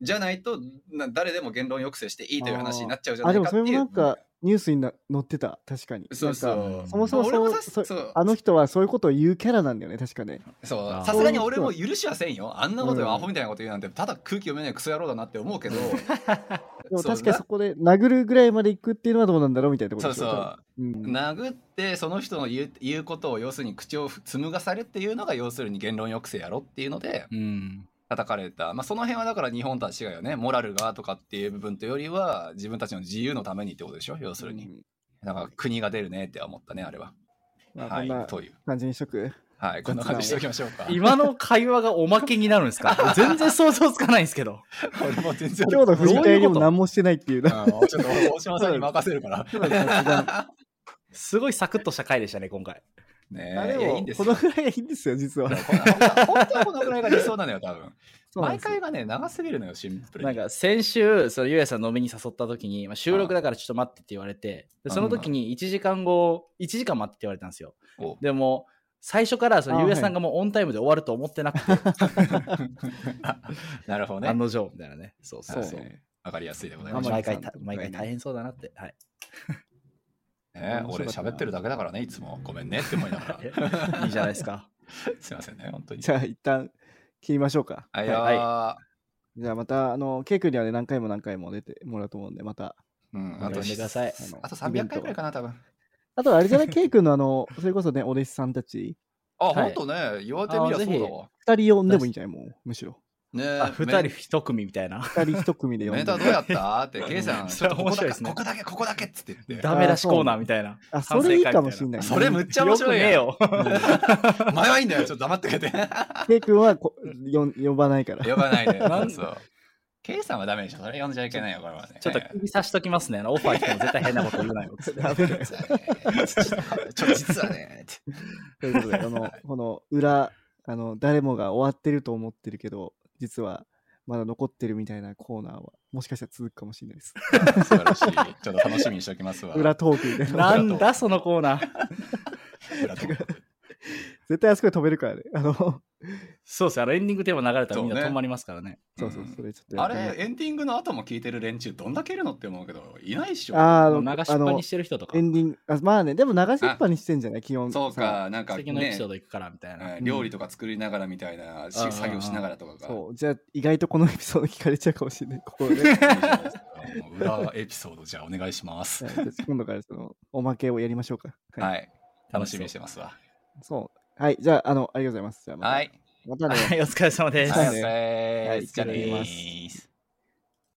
じゃないとな誰でも言論抑制していいという話になっちゃうじゃなあ、でもそれいかっていう。もなんかニュースにな載ってた、確かに。そうそう。そもそも俺もさそうそう。あの人はそういうことを言うキャラなんだよね、確かね。そう。さすがに俺も許しはせんよ。あんなことうん。アホみたいなこと言うなんてただ空気読めないクソ野郎だなって思うけど。(laughs) でも確かにそこで殴るぐらいまで行くっていうのはどうなんだろうみたいなとこそうそ。う。うん。殴ってその人の言う言うことを要するに口を紡がされっていうのが要するに言論抑制やろっていうので。うん。叩かれた、まあ、その辺はだから日本とは違うよね。モラルがとかっていう部分というよりは自分たちの自由のためにってことでしょ？要するに、うん。だから国が出るねって思ったねあれは、まあ、はいこんなという。感じにしとく。はいこんな感じにしておきましょうか。今の会話がおまけになるんですか？全然想像つかないんですけど。俺も全然。今日の振り返りも何もしてないっていう。な。うんちょっと大島さんに任せるから。(laughs) すごいサクッとした回でしたね、今回。ねあでもえいやいいんですよこのぐらいがいいんですよ、実は。本当はこのぐらいが理想なのよ多分毎そうなんですよ回がね長すぎるのよシンプルになんか先週、そのゆうやさん飲みに誘った時に、まあ、収録だからちょっと待ってって言われて、でその時に1時間後、1時間待ってって言われたんですよ。おでも、最初からそのあゆうやさんがもうオンタイムで終わると思ってなくて、(laughs) なるほどね案の定みたいなね。そうそうそう。はいわかりやすいでございあます。毎回毎回大変そうだなって。はい。ね、俺喋ってるだけだからね、いつも。ごめんねって思いながら。(laughs) いいじゃないですか。すいませんね、本当に。じゃあ、一旦切りましょうか。はいはじゃあ、また、あの、ケイ君にはね、何回も何回も出てもらうと思うんで、また。うん、あと呼んでください。あと300回ぐらいかな、多分。あと、あれじゃない、ケイ君のあの、それこそね、お弟子さんたち、あ、はいほんとね、言われてみりゃそうだわ。二人呼んでもいいんじゃないもう、むしろ。ねあ、二人一組みたいな。二人一組で呼んでメンター。どうやった？って、ケイさん、ちょっとここだけ、面白いですねここだけ、ここだけっつって言って。ダメ出しコーナーみたいな。あ、それいいかもしれない。それむっちゃ面白いやんよくねえよ。前はいいんだよ、ちょっと黙ってくれて。ケイ君はこ呼ん呼ばないから。呼ばないで。なんそう。ケイさんはダメでしょ。それ呼んじゃいけないよ、これはね。ちょっと首差しときますね。あのオファー来ても絶対変なこと言うなよ。ダメだよちょっと実はね。ということで、あの、この裏、あの、誰もが終わってると思ってるけど、実はまだ残ってるみたいなコーナーは、もしかしたら続くかもしれないです。(laughs) 素晴らしい。ちょっと楽しみにしておきますわ。裏トークみたいな。なんだそのコーナー。裏トーク (laughs) 絶対あそこで止めるからね。あの、そそうですあのエンディングテーマ流れたらみんな止まりますからね。うそうう、んそれちょっとやあれ、エンディングの後も聞いてる連中、どんだけいるのって思うけど、いないっしょ。あーあ流しっぱにしてる人とかエ、ンディング、あまあね、でも流しっぱにしてんじゃない基本。そうか、なんか素敵なエピねソード行くからみたいな。うん料理とか作りながらみたいな、しうん作業しながらとかが。そう。じゃあ、意外とこのエピソード聞かれちゃうかもしれない。ここで。裏エピソードじゃあお願いします。今度からその、おまけをやりましょうか。はい。楽しみにしてますわ。そう。はい。じゃあ、あの、ありがとうございます。じゃあまた、はい。またね。はい、お疲れ様です。はい、おね疲れはいお疲れ失礼しまです